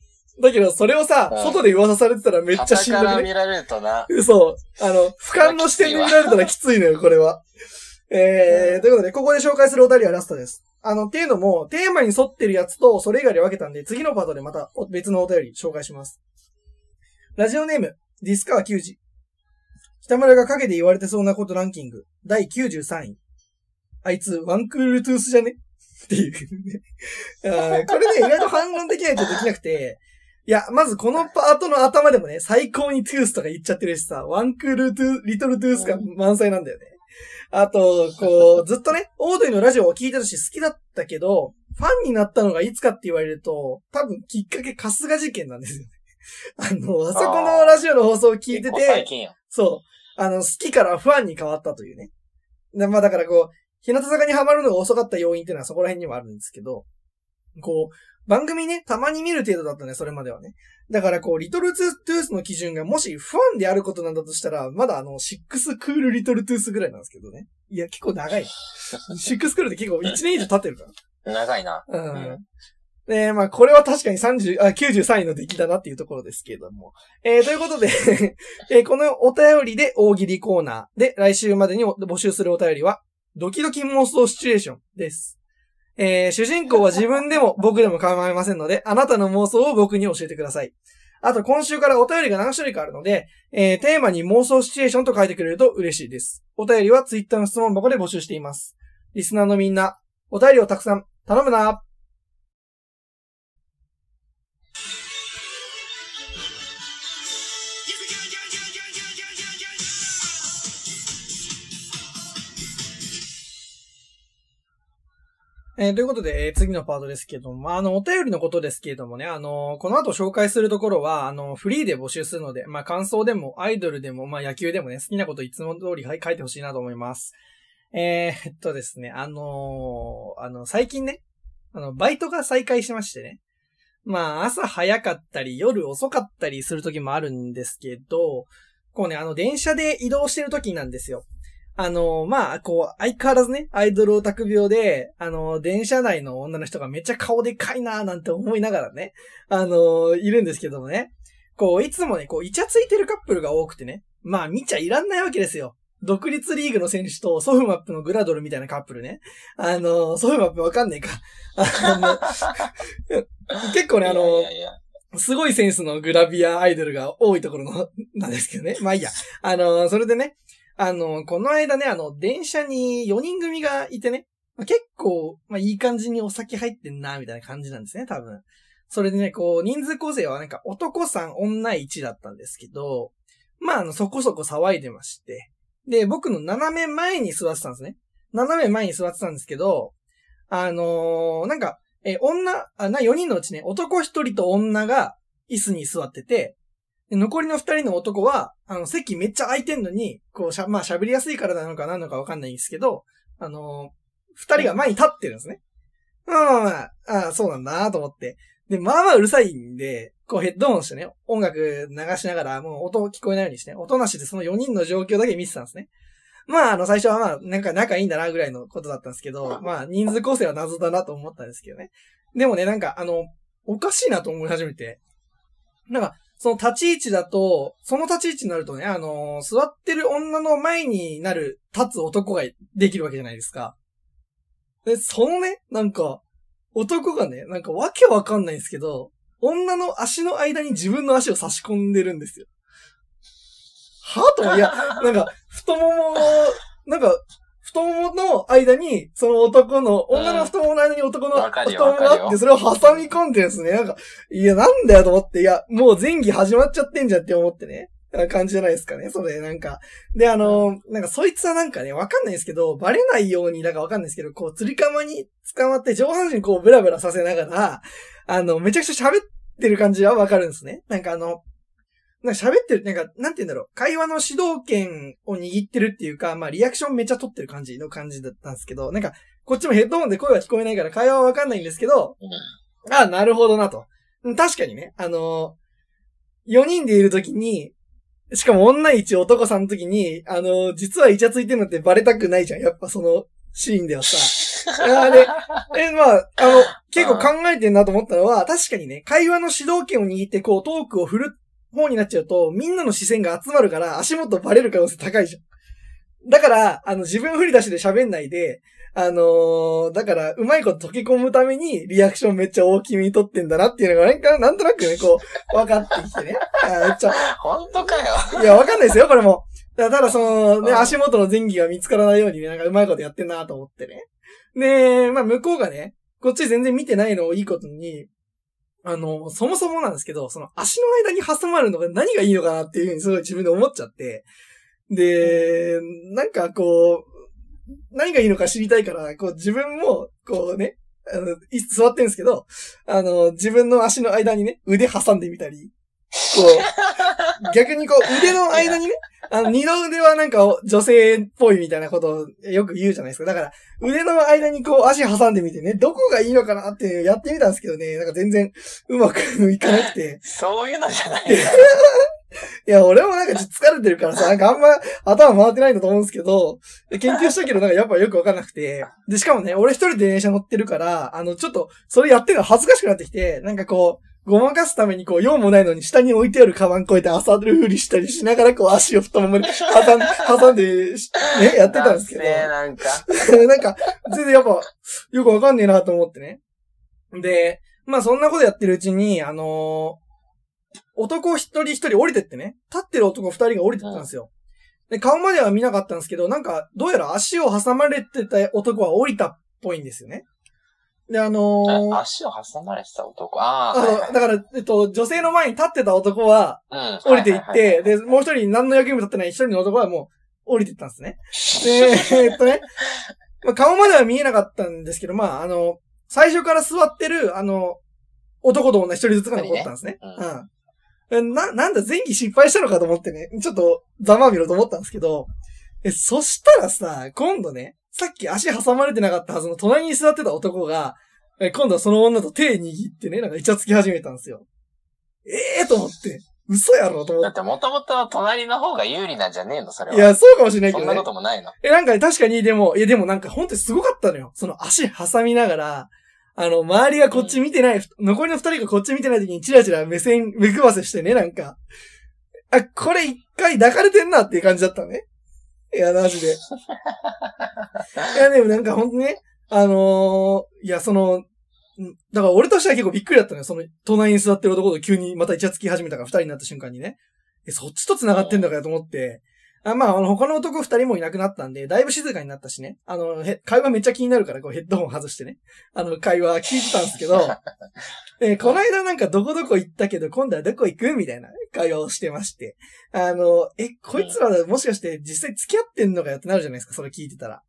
だけど、それをさう、ん外で噂されてたらめっちゃしんどくね。傍から見られるとな。そう。あの、俯瞰の視点で見られたらきついのよ、これは。えー、ということで、ここで紹介するお便りはラストです。あの、っていうのも、テーマに沿ってるやつと、それ以外で分けたんで、次のパートでまた別のお便り紹介します。ラジオネーム、ディスカワ球児。北村が陰で言われてそうなことランキング、第93位。あいつ、ワンクールトゥースじゃね？っていう。あこれね、意外と反論できないとできなくて、いや、まずこのパートの頭でもね、最高にトゥースとか言っちゃってるしさ、ワンクールトゥー、リトルトゥースが満載なんだよね。あと、こう、ずっとね、オードリーのラジオを聞いてたし好きだったけど、ファンになったのがいつかって言われると、多分きっかけ春日事件なんですよね。あの、あそこのラジオの放送を聞いてて。そう、あの、好きからファンに変わったというね。でまあだからこう、日向坂にハマるのが遅かった要因っていうのはそこら辺にもあるんですけど、こう、番組ね、たまに見る程度だったね、それまではね。だからこう、リトルトゥースの基準がもしファンであることなんだとしたら、まだあの、シックスクールリトルトゥースぐらいなんですけどね。いや、結構長い。シックスクールって結構1年以上経ってるから。長いな。うんうんで、まあ、これは確かに30、あ、93位の出来だなっていうところですけれども。えー、ということで、えーこのお便りで大喜利コーナーで来週までに募集するお便りは、ドキドキ妄想シチュエーションです。えー、主人公は自分でも僕でも構いませんので、あなたの妄想を僕に教えてください。あと、今週からお便りが何種類かあるので、えー、テーマに妄想シチュエーションと書いてくれると嬉しいです。お便りはツイッターの質問箱で募集しています。リスナーのみんな、お便りをたくさん頼むなえーということで、えー次のパートですけども、まあ、の、お便りのことですけれどもね、あのこの後紹介するところは、あの、フリーで募集するので、まあ、感想でも、アイドルでも、まあ、野球でもね、好きなこといつも通りはい書いてほしいなと思います。えー、っとですね、あのあの、最近ね、あの、バイトが再開しましてね。まあ、朝早かったり、夜遅かったりする時もあるんですけど、こうね、あの、電車で移動してる時なんですよ。あの、まあ、こう、相変わらずね、アイドルオタク病で、あの、電車内の女の人がめっちゃ顔でかいなーなんて思いながらね、あの、いるんですけどもね。こう、いつもね、こう、イチャついてるカップルが多くてね。まあ、見ちゃいらんないわけですよ。独立リーグの選手とソフマップのグラドルみたいなカップルね。あの、ソフマップわかんねえか。あの 結構ね、あの、いやいやいやすごいセンスのグラビアアイドルが多いところの、なんですけどね。まあいいや。あの、それでね、あの、この間ね、あの、電車に4人組がいてね、まあ結構、まあいい感じにお酒入ってんな、みたいな感じなんですね、多分。それでね、こう、人数構成はなんか男3、女1だったんですけど、まああの、そこそこ騒いでまして。で、僕の斜め前に座ってたんですね。斜め前に座ってたんですけど、あのーなんか、え女、あ、な、4人のうちね、男1人と女が椅子に座ってて、残りの2人の男は、あの、席めっちゃ空いてんのに、こう、しゃ、まあ喋りやすいからなのか何なのかわかんないんですけど、あのー、2人が前に立ってるんですね。まあまあまあ、ああ、そうなんだなと思って。で、まあまあうるさいんで、こうヘッドホンしてね、音楽流しながら、もう音聞こえないようにして、音なしでその4人の状況だけ見てたんですね。まあ、あの、最初はまあ、なんか仲いいんだなぐらいのことだったんですけど、まあ、人数構成は謎だなと思ったんですけどね。でもね、なんか、あの、おかしいなと思い始めて。なんか、その立ち位置だと、その立ち位置になるとね、あの座ってる女の前になる、立つ男ができるわけじゃないですか。で、そのね、なんか、男がね、なんかわけわかんないんですけど、女の足の間に自分の足を差し込んでるんですよ。はとも、いや、なんか、太ももを、なんか、太ももの間に、その男の、女の太ももの間に男の太ももがあって、それを挟み込んでるんですね。なんか、いや、なんだよと思って、いや、もう前儀始まっちゃってんじゃんって思ってね。感じじゃないですかね。それ、なんか。で、あの、なんか、そいつはなんかね、わかんないですけど、バレないように、なんかわかんないですけど、こう、釣り釜に捕まって上半身こう、ブラブラさせながら、あの、めちゃくちゃ喋ってる感じはわかるんですね。なんかあの、なんか喋ってる、なんか、なんて言うんだろう。会話の主導権を握ってるっていうか、まあリアクションめっちゃ取ってる感じの感じだったんですけど、なんか、こっちもヘッドホンで声は聞こえないから会話はわかんないんですけど、うん。ああ、なるほどなと。うん確かにね、あのー、4人でいるときに、しかも女一男さんのときに、あのー実はイチャついてるのってバレたくないじゃん。やっぱそのシーンではさ。あれ、え、まあ、あの、結構考えてんなと思ったのは、確かにね、会話の主導権を握ってこうトークを振る方になっちゃうと、みんなの視線が集まるから足元バレる可能性高いじゃん。だから、あの、自分振り出しで喋んないで、あのーだから、うまいこと溶け込むために、リアクションめっちゃ大きめに取ってんだなっていうのが、なんか、なんとなくね、こう、分かってきてね。あめっちゃ、本当かよ。いや、わかんないですよ、これも。だただ、その、ね、うん足元の前儀が見つからないようにね、なんかうまいことやってんなと思ってね。で、まあ、向こうがね、こっち全然見てないのをいいことに、あの、そもそもなんですけど、その足の間に挟まるのが何がいいのかなっていうふうにすごい自分で思っちゃって、で、なんかこう、何がいいのか知りたいから、こう自分も、こうね、あの、座ってるんですけど、あの、自分の足の間にね、腕挟んでみたり、逆にこう腕の間にね、あの、二の腕はなんか女性っぽいみたいなことをよく言うじゃないですか。だから、腕の間にこう足挟んでみてね、どこがいいのかなってやってみたんですけどね、なんか全然うまくいかなくて。そういうのじゃない。いや、俺もなんかちょっと疲れてるからさ、なんかあんま頭回ってないんだと思うんですけど、で研究したけどなんかやっぱよくわかんなくて。で、しかもね、俺一人で電車乗ってるから、あの、ちょっと、それやってるの恥ずかしくなってきて、なんかこう、ごまかすためにこう、用もないのに下に置いてあるカバンこうやって朝るふりしたりしながらこう足を太ももに挟ん挟んで、しね、やってたんですけど。男性なんか。なんか、全然やっぱ、よくわかんねえなと思ってね。で、まあそんなことやってるうちに、あのー男一人一人降りてってね、立ってる男二人が降りてったんですよ。で、顔までは見なかったんですけど、なんか、どうやら足を挟まれてた男は降りたっぽいんですよね。で、あのー足を挟まれてた男。ああ、あはいはいの、だから、えっと、女性の前に立ってた男はうん。降りていって、で、もう一人何の役にも立ってない一人の男はもう降りていったんですね。で、えっとね、まあ、顔までは見えなかったんですけど、まあ、あの、最初から座ってる、あの、男と女一人ずつが残ったんですね。二人うん。な、なんだ、前期失敗したのかと思ってね、ちょっとざまあみろと思ったんですけど、え、そしたらさ、今度ね、さっき足挟まれてなかったはずの隣に座ってた男が、え今度はその女と手握ってね、なんかイチャつき始めたんですよ。ええー、と思って、嘘やろと思っ。だっててもともと隣の方が有利なんじゃねえのそれは。いや、そうかもしれないけどねそんなこ。ともないの。え、なんかね確かに、でも、いや、でもなんか本当にすごかったのよ。その足挟みながら、あの、周りがこっち見てない、残りの二人がこっち見てない時にチラチラ目線、目くばせしてね、なんか。あ、これ一回抱かれてんなっていう感じだったのね。いや、マジで。いや、でもなんかほんとね、あのーいや、その、だから俺としては結構びっくりだったのよ。その、隣に座ってる男と急にまたイチャつき始めたから二人になった瞬間にね。え、そっちと繋がってんだからと思って。あまあ、あの、他の男二人もいなくなったんで、だいぶ静かになったしね。あの、へ会話めっちゃ気になるから、こうヘッドホン外してね。あの、会話聞いてたんですけど、えこの間なんかどこどこ行ったけど、今度はどこ行くみたいな会話をしてまして。あの、え、こいつらもしかして実際付き合ってんのかよってなるじゃないですか、それ聞いてたら。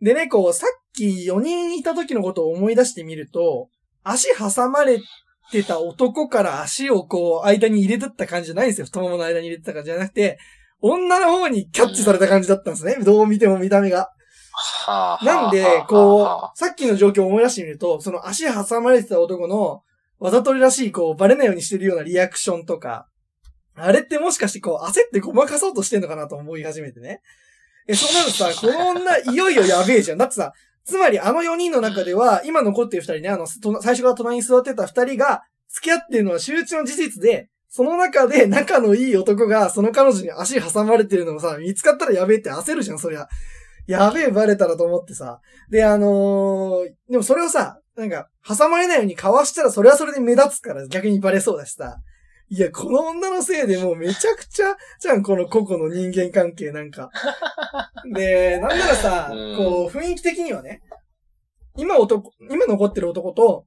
でね、こう、さっき4人いた時のことを思い出してみると、足挟まれてた男から足をこう、間に入れてった感じじゃないんですよ。太ももの間に入れてた感じじゃなくて、女の方にキャッチされた感じだったんですね。どう見ても見た目が。はあなんでこはあう、さっきの状況を思い出してみると、その足挟まれてた男の、わざとりらしい、こう、バレないようにしてるようなリアクションとか、あれってもしかしてこう、焦ってごまかそうとしてんのかなと思い始めてね。え、そうなるとさ、この女、いよいよやべえじゃん。だってさ、つまりあの4人の中では、今残ってる2人ね、あの、と最初から隣に座ってた2人が、付き合ってるのは周知の事実で、その中で 仲のいい男が、その彼女に足挟まれてるのもさ、見つかったらやべえって焦るじゃん、そりゃ。やべえ、バレたらと思ってさ。で、あのーでもそれをさ、なんか、挟まれないようにかわしたらそれはそれで目立つから逆にバレそうだしさ。いや、この女のせいでもうめちゃくちゃ、じゃん、この個々の人間関係なんか。で、なんならさ、うんこう、雰囲気的にはね、今男、今残ってる男と、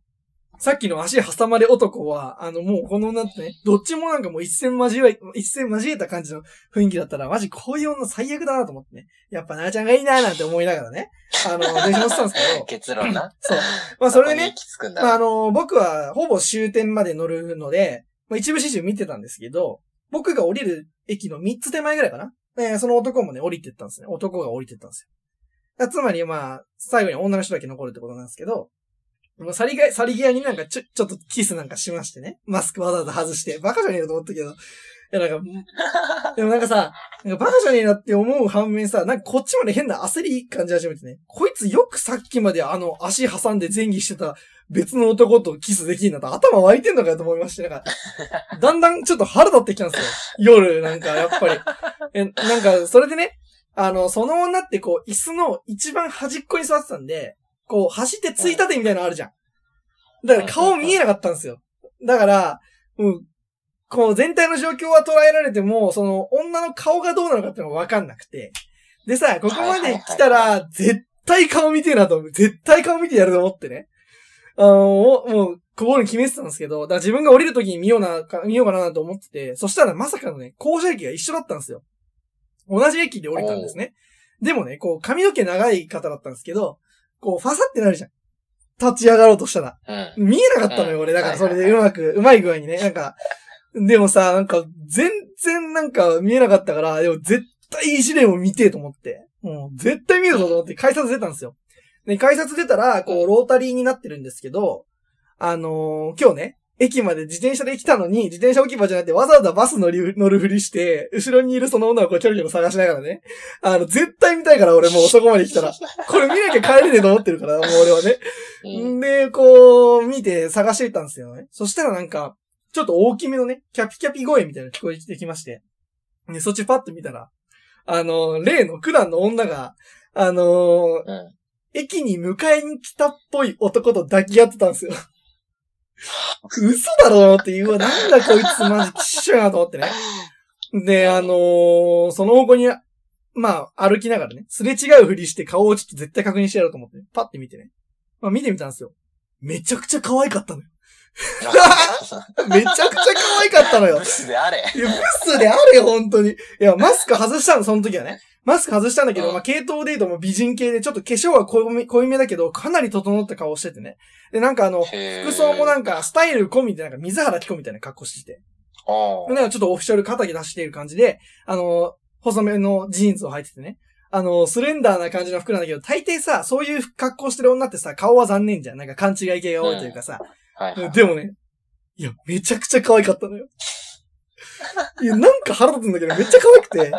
さっきの足挟まれ男は、あの、もうこの女ってね、どっちもなんかもう一線交え、一線交えた感じの雰囲気だったら、マジこういう女最悪だなと思ってね。やっぱなあちゃんがいいななんて思いながらね、あの、電車乗ってたんですけど、結論な。そう。まあそれでね。まああの、僕はほぼ終点まで乗るので、まあ、一部始終見てたんですけど、僕が降りる駅の3つ手前ぐらいかな。えーその男もね、降りてったんですね。男が降りてったんですよ。つまり、まあ、最後に女の人だけ残るってことなんですけど、もう去りが、去り際になんかちょ、ちょっとキスなんかしましてね。マスクわざわざ外して。バカじゃねえのと思ったけど。いや、なんか、でもなんかさ、なんかバカじゃねえなって思う反面さ、なんかこっちまで変な焦り感じ始めてね。こいつよくさっきまであの足挟んで前儀してた別の男とキスできんなと頭湧いてんのかよと思いまして、なんか、だんだんちょっと腹立ってきたんですよ。夜、なんかやっぱり。え、なんか、それでね、あの、その女ってこう、椅子の一番端っこに座ってたんで、こう、走ってついたてみたいなのあるじゃん。だから顔見えなかったんですよ。だから、うん、こう全体の状況は捉えられても、その女の顔がどうなのかっていうのがわかんなくて。でさ、ここまで来たら、絶対顔見てえなと思う。絶対顔見てやると思ってね。あの、もう、心に決めてたんですけど、だから自分が降りるときに見ような、か見ようかなと思ってて、そしたらまさかのね、降車駅が一緒だったんですよ。同じ駅で降りたんですね。でもね、こう、髪の毛長い方だったんですけど、こう、ファサってなるじゃん。立ち上がろうとしたら。うん。見えなかったのよ、俺。だからそれでうまく、うまい具合にね。なんか、でもさ、なんか、全然なんか見えなかったから、でも絶対いじれを見てえと思って。もう絶対見るぞと思って改札出たんですよ。で、改札出たら、こう、ロータリーになってるんですけど、あのー今日ね、駅まで自転車で来たのに、自転車置き場じゃなくてわざわざバス乗り、乗るふりして、後ろにいるその女の子をちょろちょろ探しながらね。あの、絶対見たいから俺もうそこまで来たら。これ見なきゃ帰れねえと思ってるから、もう俺はね。うん。んで、こう、見て探していったんですよね。そしたらなんか、ちょっと大きめのね、キャピキャピ声みたいなの聞こえてきまして。で、そっちパッと見たら、あの、例の九段の女が、あのうん。駅に迎えに来たっぽい男と抱き合ってたんですよ。嘘だろっていうわ、なんだこいつマジきっしょやなと思ってね。で、あのーその方向に、まあ、歩きながらね、すれ違うふりして顔をちょっと絶対確認してやろうと思って、パッて見てね。まあ見てみたんですよ。めちゃくちゃ可愛かったのよ。めちゃくちゃ可愛かったのよブ。スであれ。いや、ブスであれよ、本当に。いや、マスク外したの、その時はね。マスク外したんだけど、うんまあ、系統で言うともう美人系で、ちょっと化粧は濃いめ濃いめだけど、かなり整った顔しててね。で、なんかあの、服装もなんか、スタイル込みで、なんか、水原希子みたいな格好してて。おでなんかちょっとオフィシャル肩着出している感じで、あの、細めのジーンズを履いててね。あの、スレンダーな感じの服なんだけど、大抵さ、そういう格好してる女ってさ、顔は残念じゃん。なんか勘違い系が多いというかさ。はいはい。でもね、いや、めちゃくちゃ可愛かったのよ。いや、なんか腹立つんだけど、めっちゃ可愛くて。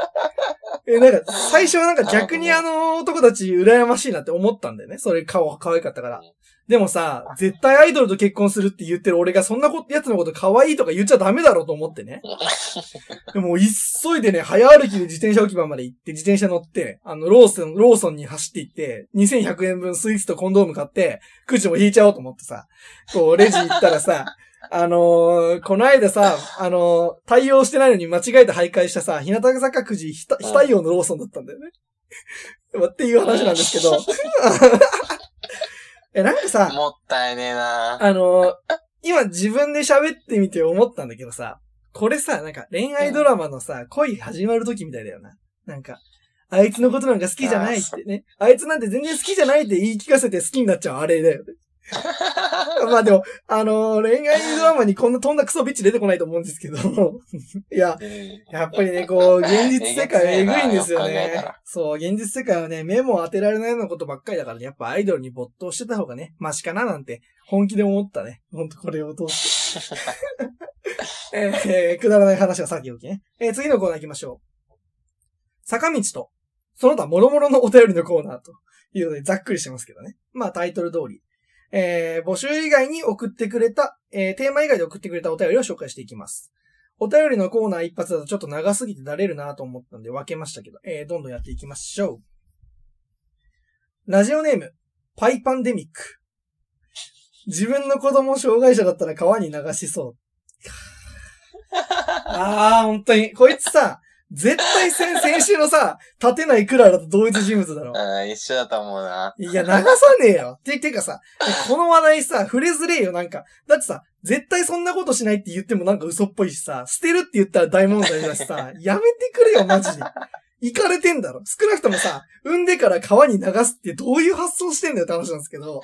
え、なんか、最初はなんか逆にあの男たち羨ましいなって思ったんだよね。それ顔可愛かったから。でもさ、絶対アイドルと結婚するって言ってる俺がそんなこ、やつのこと可愛いとか言っちゃダメだろうと思ってね。でも、急いでね、早歩きで自転車置き場まで行って、自転車乗って、あの、ローソン、ローソンに走って行って、2100円分スイーツとコンドーム買って、くじも引いちゃおうと思ってさ、こう、レジ行ったらさ、あのーこの間さ、あのー対応してないのに間違えて徘徊したさ、日向坂くじ非対応のローソンだったんだよね。っていう話なんですけど。え、なんかさ、もったいねえなあのー今自分で喋ってみて思ったんだけどさ、これさ、なんか恋愛ドラマのさ、恋始まる時みたいだよな。なんか、あいつのことなんか好きじゃないってね。あいつなんて全然好きじゃないって言い聞かせて好きになっちゃうあれだよね。まあでも、あのー恋愛ドラマにこんな飛んだクソビッチ出てこないと思うんですけど、いや、うんやっぱりね、こう、現実世界えぐいんですよね。そう、現実世界はね、目も当てられないようなことばっかりだからね、やっぱアイドルに没頭してた方がね、マシかななんて、本気で思ったね。ほんとこれを通して。えー、くだらない話はさておきね。えー、次のコーナー行きましょう。坂道と、その他諸々のお便りのコーナーというので、ざっくりしてますけどね。まあタイトル通り。えー、募集以外に送ってくれた、えー、テーマ以外で送ってくれたお便りを紹介していきます。お便りのコーナー一発だとちょっと長すぎてだれるなと思ったんで分けましたけど、えー、どんどんやっていきましょう。ラジオネーム、パイパンデミック。自分の子供障害者だったら川に流しそう。あー、本当に。こいつさ、絶対先、先週のさ、立てないクララと同一人物だろ。うん、一緒だと思うな。いや、流さねえよ。て、てかさ、この話題さ、触れづれえよ、なんか。だってさ、絶対そんなことしないって言ってもなんか嘘っぽいしさ、捨てるって言ったら大問題だしさ、やめてくれよ、マジで。行かれてんだろ。少なくともさ、産んでから川に流すってどういう発想してんだよって話なんですけど。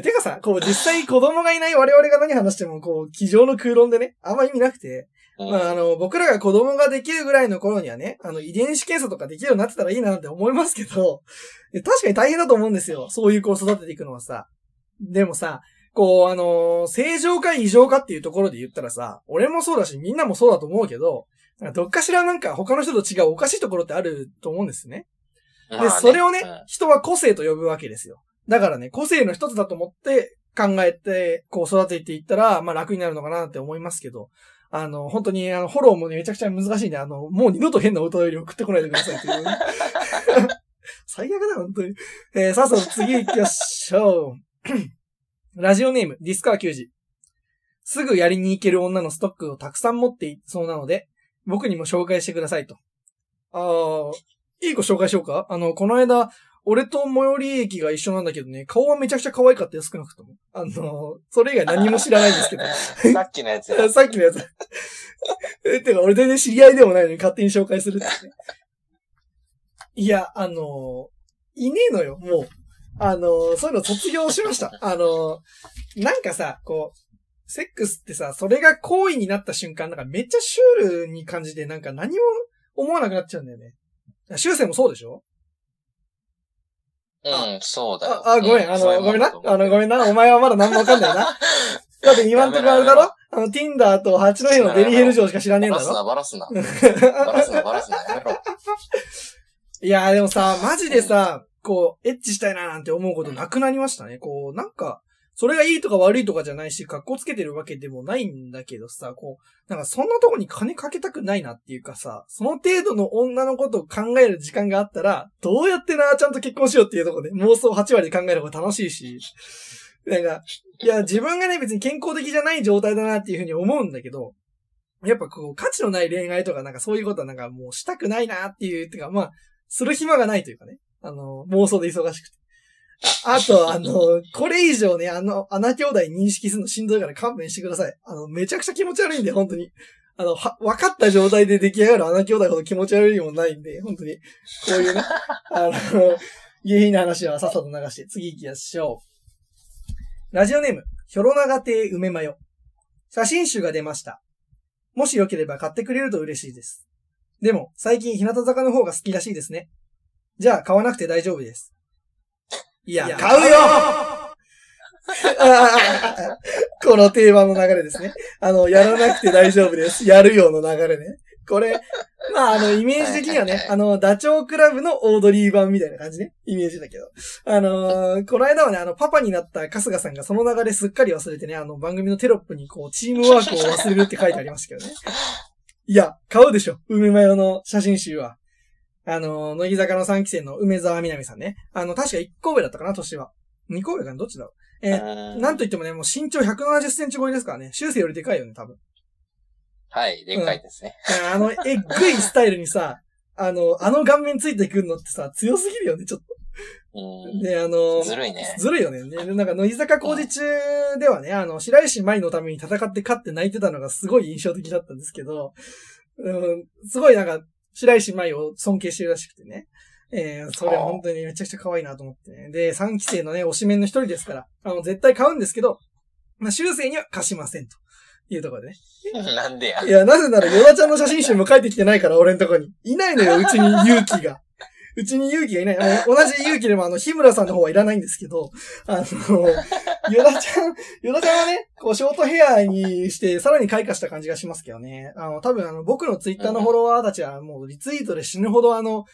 てかさ、こう実際子供がいない我々が何話しても、こう、机上の空論でね、あんま意味なくて、うんまあ、あの、僕らが子供ができるぐらいの頃にはね、あの、遺伝子検査とかできるようになってたらいいなって思いますけど、確かに大変だと思うんですよ。そういう子を育てていくのはさ。でもさ、こう、あの正常か異常かっていうところで言ったらさ、俺もそうだし、みんなもそうだと思うけど、どっかしらなんか他の人と違うおかしいところってあると思うんですね。で、それをね、うん人は個性と呼ぶわけですよ。だからね、個性の一つだと思って考えて、こう育てていったら、まあ楽になるのかなって思いますけど、あの、本当に、あの、フォローもね、めちゃくちゃ難しいんで、あの、もう二度と変なお便り送ってこないでくださいっていう。最悪だ、本当に。えー、さあさあ次行きましょう。ラジオネーム、ディスカー球児。すぐやりに行ける女のストックをたくさん持っていそうなので、僕にも紹介してくださいと。あー、いい子紹介しようか？あの、この間、俺と最寄り駅が一緒なんだけどね、顔はめちゃくちゃ可愛かったよ、少なくとも。あの、それ以外何も知らないんですけど。さっきのやつや。さっきのやつ。え、てか、俺全然知り合いでもないのに勝手に紹介するってね。いや、あの、いねえのよ、もう。あの、そういうの卒業しました。あの、なんかさ、こう、セックスってさ、それが行為になった瞬間、なんかめっちゃシュールに感じて、なんか何も思わなくなっちゃうんだよね。修正もそうでしょ？うん、そうだよ。あ、あ、ごめん、あの、ごめんな。あの、ごめんな。お前はまだ何もわかんないな。だって今んとこあれだろあの、Tinder と八戸のデリヘル城しか知らねえんだろバラすな、バラすな。バラすな、バラすな、やめろ。いやーでもさ、マジでさ、こう、エッチしたいななんて思うことなくなりましたね。こう、なんか、それがいいとか悪いとかじゃないし、格好つけてるわけでもないんだけどさ、こう、なんかそんなとこに金かけたくないなっていうかさ、その程度の女のことを考える時間があったら、どうやってな、ちゃんと結婚しようっていうとこで妄想8割考える方が楽しいし、なんか、いや、自分がね、別に健康的じゃない状態だなっていうふうに思うんだけど、やっぱこう、価値のない恋愛とかなんかそういうことはなんかもうしたくないなっていう、てかまあ、する暇がないというかね。あの、妄想で忙しくて。ああと、あの、これ以上ね、あの、穴兄弟認識するのしんどいから勘弁してください。あの、めちゃくちゃ気持ち悪いんで、本当に。あの、は、分かった状態で出来上がる穴兄弟ほど気持ち悪いもんないんで、本当に。こういうね、あの、下品な話はさっさと流して、次行きましょう。ラジオネーム、ひょろなが亭梅マヨ。写真集が出ました。もしよければ買ってくれると嬉しいです。でも、最近日向坂の方が好きらしいですね。じゃあ、買わなくて大丈夫です。いや、買うよ この定番の流れですね。あの、やらなくて大丈夫です。やるよの流れね。これ、まあ、あの、イメージ的にはね、あの、ダチョウ倶楽部のオードリー版みたいな感じね。イメージだけど。あのー この間はね、あの、パパになった春日さんがその流れすっかり忘れてね、あの、番組のテロップにこう、チームワークを忘れるって書いてありましたけどね。いや、買うでしょ。梅マヨの写真集は。あのー、乃木坂の3期生の梅沢みなみさんね。あの、確か1個上だったかな、年は。2個上かな、どっちだろう。えーなんと言ってもね、もう身長170センチ超えですからね。修正よりでかいよね、多分。はい、でかいですね。あの、えっぐいスタイルにさ、あの、あの顔面ついてくるのってさ、強すぎるよね、ちょっと。うで、あのん。、ずるいね。ずるいよね。でなんか、乃木坂工事中ではね、あの、白石舞のために戦って勝って泣いてたのがすごい印象的だったんですけど、うん、すごいなんか、白石舞を尊敬してるらしくてね。えー、それは本当にめちゃくちゃ可愛いなと思ってね。で、3期生のね、推しメンの一人ですから、あの、絶対買うんですけど、まあ、修正には貸しませんと。いうところでね。なんでやい。や、なぜなら、ヨダちゃんの写真集も書いてきてないから、俺んとこに。いないのよ、うちに勇気が。うちに勇気がいない。同じ勇気でも、あの、日村さんの方はいらないんですけど、あの、ヨダちゃん、ヨダちゃんはね、こう、ショートヘアにして、さらに開花した感じがしますけどね。あの、多分、あの、僕のツイッターのフォロワーたちは、もう、リツイートで死ぬほど、あの、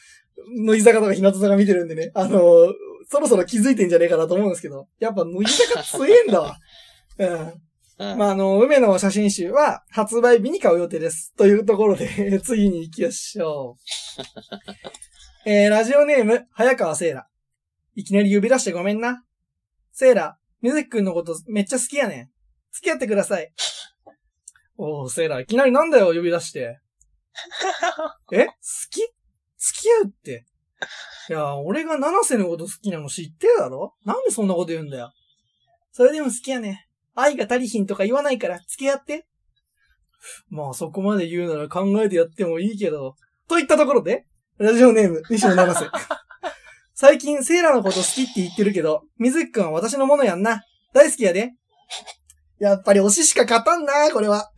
乃木坂とか日向坂見てるんでね、あの、そろそろ気づいてんじゃねえかなと思うんですけど、やっぱ乃木坂強えんだわ。うん。うんまあ、あの、梅の写真集は発売日に買う予定です。というところで、次に行きましょう。えー、ラジオネーム、早川セイラ。いきなり呼び出してごめんな。セイラ、ミズキ君のことめっちゃ好きやねん。付き合ってください。おー、セイラ、いきなりなんだよ、呼び出して。え？好き？付き合うって？いや、俺が七瀬のこと好きなの知ってるだろ？なんでそんなこと言うんだよ。それでも好きやねん。愛が足りひんとか言わないから付き合って。まあそこまで言うなら考えてやってもいいけど。といったところで、ラジオネーム、西野七瀬。最近セーラのこと好きって言ってるけど、水木くんは私のものやんな。大好きやで。やっぱり推ししか勝たんな、これは。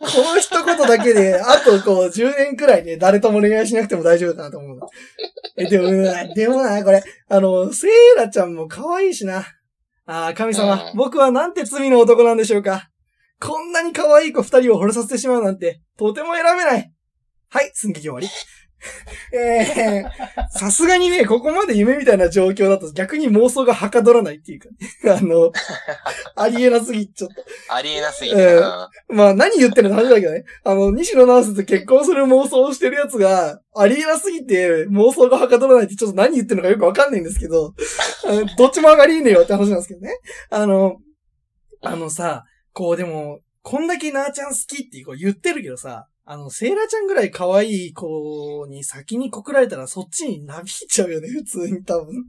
この一言だけで、あとこう10年くらいで誰とも恋愛しなくても大丈夫かなと思うの。え、でも、うんでもな、これ、あの、セーラちゃんも可愛いしな。ああ、神様、うん僕はなんて罪の男なんでしょうか。こんなに可愛い子二人を惚れさせてしまうなんて、とても選べない。はい、寸劇終わり。えー、さすがにね、ここまで夢みたいな状況だと逆に妄想がはかどらないっていうか、ね、あの、ありえなすぎ、ちょっと。ありえなすぎてうんな。まあ何言ってるの話だけどね。あの、西野ナースと結婚する妄想をしてるやつが、ありえなすぎて妄想がはかどらないってちょっと何言ってるのかよくわかんないんですけど、どっちも上がりいいねよって話なんですけどね。あの、あのさ、こうでも、こんだけなーちゃん好きってこう言ってるけどさ、あの、セイラちゃんぐらい可愛い子に先に告られたらそっちになびいちゃうよね、普通に多分。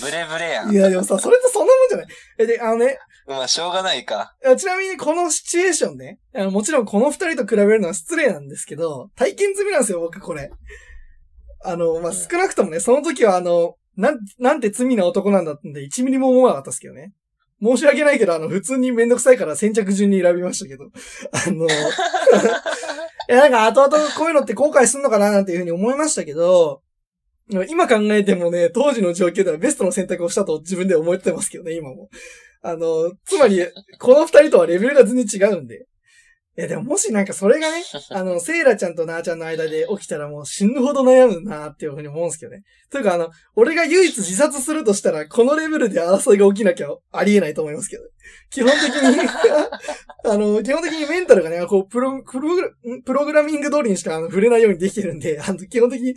ブレブレやんい。や、でもさ、それってそんなもんじゃないえ、で、あのね、まあ、しょうがないか。あちなみにこのシチュエーションね、もちろんこの二人と比べるのは失礼なんですけど、体験済みなんですよ、僕これ。あの、まあ、うん少なくともね、その時はあの、なん、なんて罪な男なんだってんで1ミリも思わなかったですけどね。申し訳ないけど、あの、普通にめんどくさいから先着順に選びましたけど。あの、いや、なんか後々こういうのって後悔すんのかななんていうふうに思いましたけど、今考えてもね、当時の状況ではベストの選択をしたと自分で思ってますけどね、今も。あの、つまり、この二人とはレベルが全然違うんで。いや、でももしなんかそれがね、あの、セイラちゃんとナーちゃんの間で起きたらもう死ぬほど悩むなっていうふうに思うんですけどね。というかあの、俺が唯一自殺するとしたら、このレベルで争いが起きなきゃありえないと思いますけど。基本的に、あの、基本的にメンタルがね、こう、プロ、プログラプログラミング通りにしかあの触れないようにできてるんで、あの、基本的に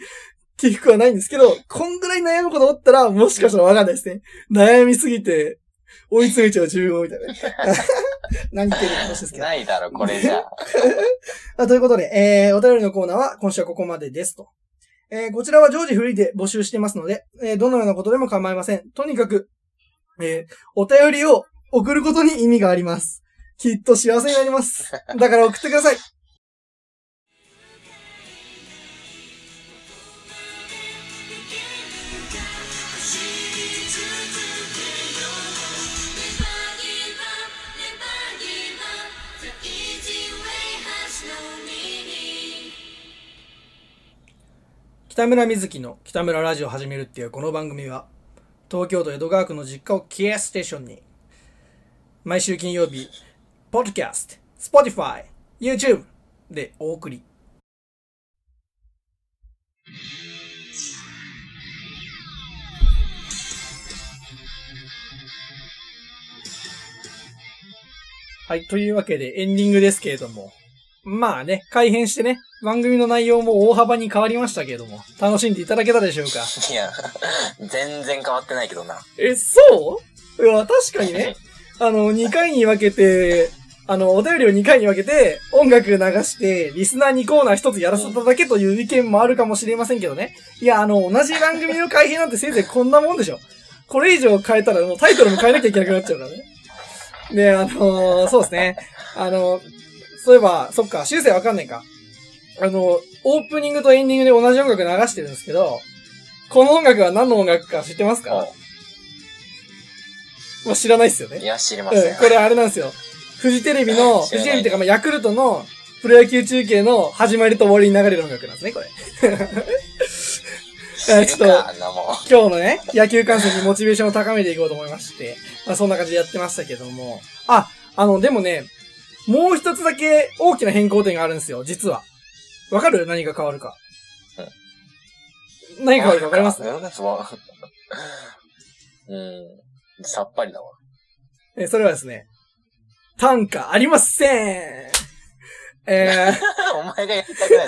起伏はないんですけど、こんぐらい悩むことあったら、もしかしたらわかんないですね。悩みすぎて、追い詰めちゃう自分をみたいな。何言ってるか話ですけど。ないだろ、これじゃ ということで、えー、お便りのコーナーは今週はここまでですと。えー、こちらは常時フリーで募集してますので、えー、どのようなことでも構いません。とにかく、えー、お便りを送ることに意味があります。きっと幸せになります。だから送ってください。北村瑞希の北村ラジオ始めるっていうこの番組は、東京都江戸川区の実家をキーステーションに、毎週金曜日、ポッドキャスト、Spotify、YouTube でお送り。はい、というわけでエンディングですけれども、まあね、改編してね、番組の内容も大幅に変わりましたけれども、楽しんでいただけたでしょうか。いや、全然変わってないけどな。え、そう？いや、確かにね、あの、2回に分けて、あの、お便りを2回に分けて、音楽流して、リスナーにコーナー1つやらせただけという意見もあるかもしれませんけどね。いや、あの、同じ番組の改編なんてせいぜいこんなもんでしょ。これ以上変えたらもうタイトルも変えなきゃいけなくなっちゃうからね。で、あのそうですね。あのそういえば、そっか、修正わかんないか。あの、オープニングとエンディングで同じ音楽流してるんですけど、この音楽は何の音楽か知ってますか？まあ、知らないっすよねい。や、知りません。うん、これあれなんですよ。フジテレビの、フジテレビっていうか、まあ、ヤクルトのプロ野球中継の始まりと終わりに流れる音楽なんですね、これ。ちょっと。今日のね、野球観戦にモチベーションを高めていこうと思いまして、まあ、そんな感じでやってましたけども。あ、あの、でもね、もう一つだけ大きな変更点があるんですよ、実は。わかる？何が変わるか。何が変わるかわかります？うん。さっぱりだわ。えーそれはですね、単価ありませんえー、お前がやりたくない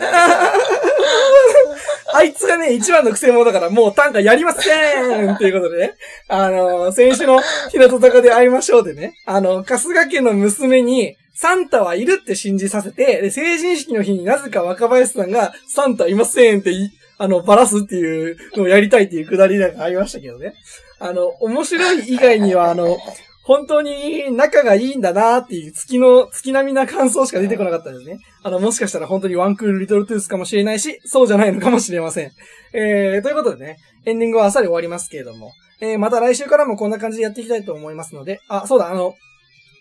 あいつがね、一番の癖者だからもう短歌やりませんっていうことでね。あの、先週の日向坂で会いましょうでね。あの、春日家の娘に、サンタはいるって信じさせて、で、成人式の日になぜか若林さんが、サンタいませんって、あの、バラすっていうのをやりたいっていうくだりなんかありましたけどね。あの、面白い以外には、あの、本当に仲がいいんだなーっていう月の、月並みな感想しか出てこなかったですね。あの、もしかしたら本当にワンクールリトルトゥースかもしれないし、そうじゃないのかもしれません。えー、ということでね、エンディングはあっさり終わりますけれども、えー、また来週からもこんな感じでやっていきたいと思いますので、あ、そうだ、あの、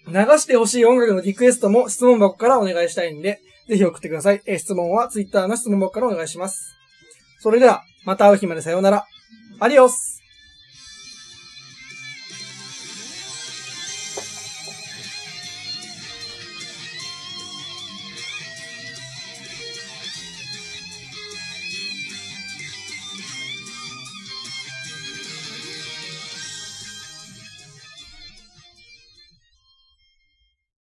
流してほしい音楽のリクエストも質問箱からお願いしたいんで、ぜひ送ってください。え、質問は Twitter の質問箱からお願いします。それでは、また会う日までさようなら。アディオス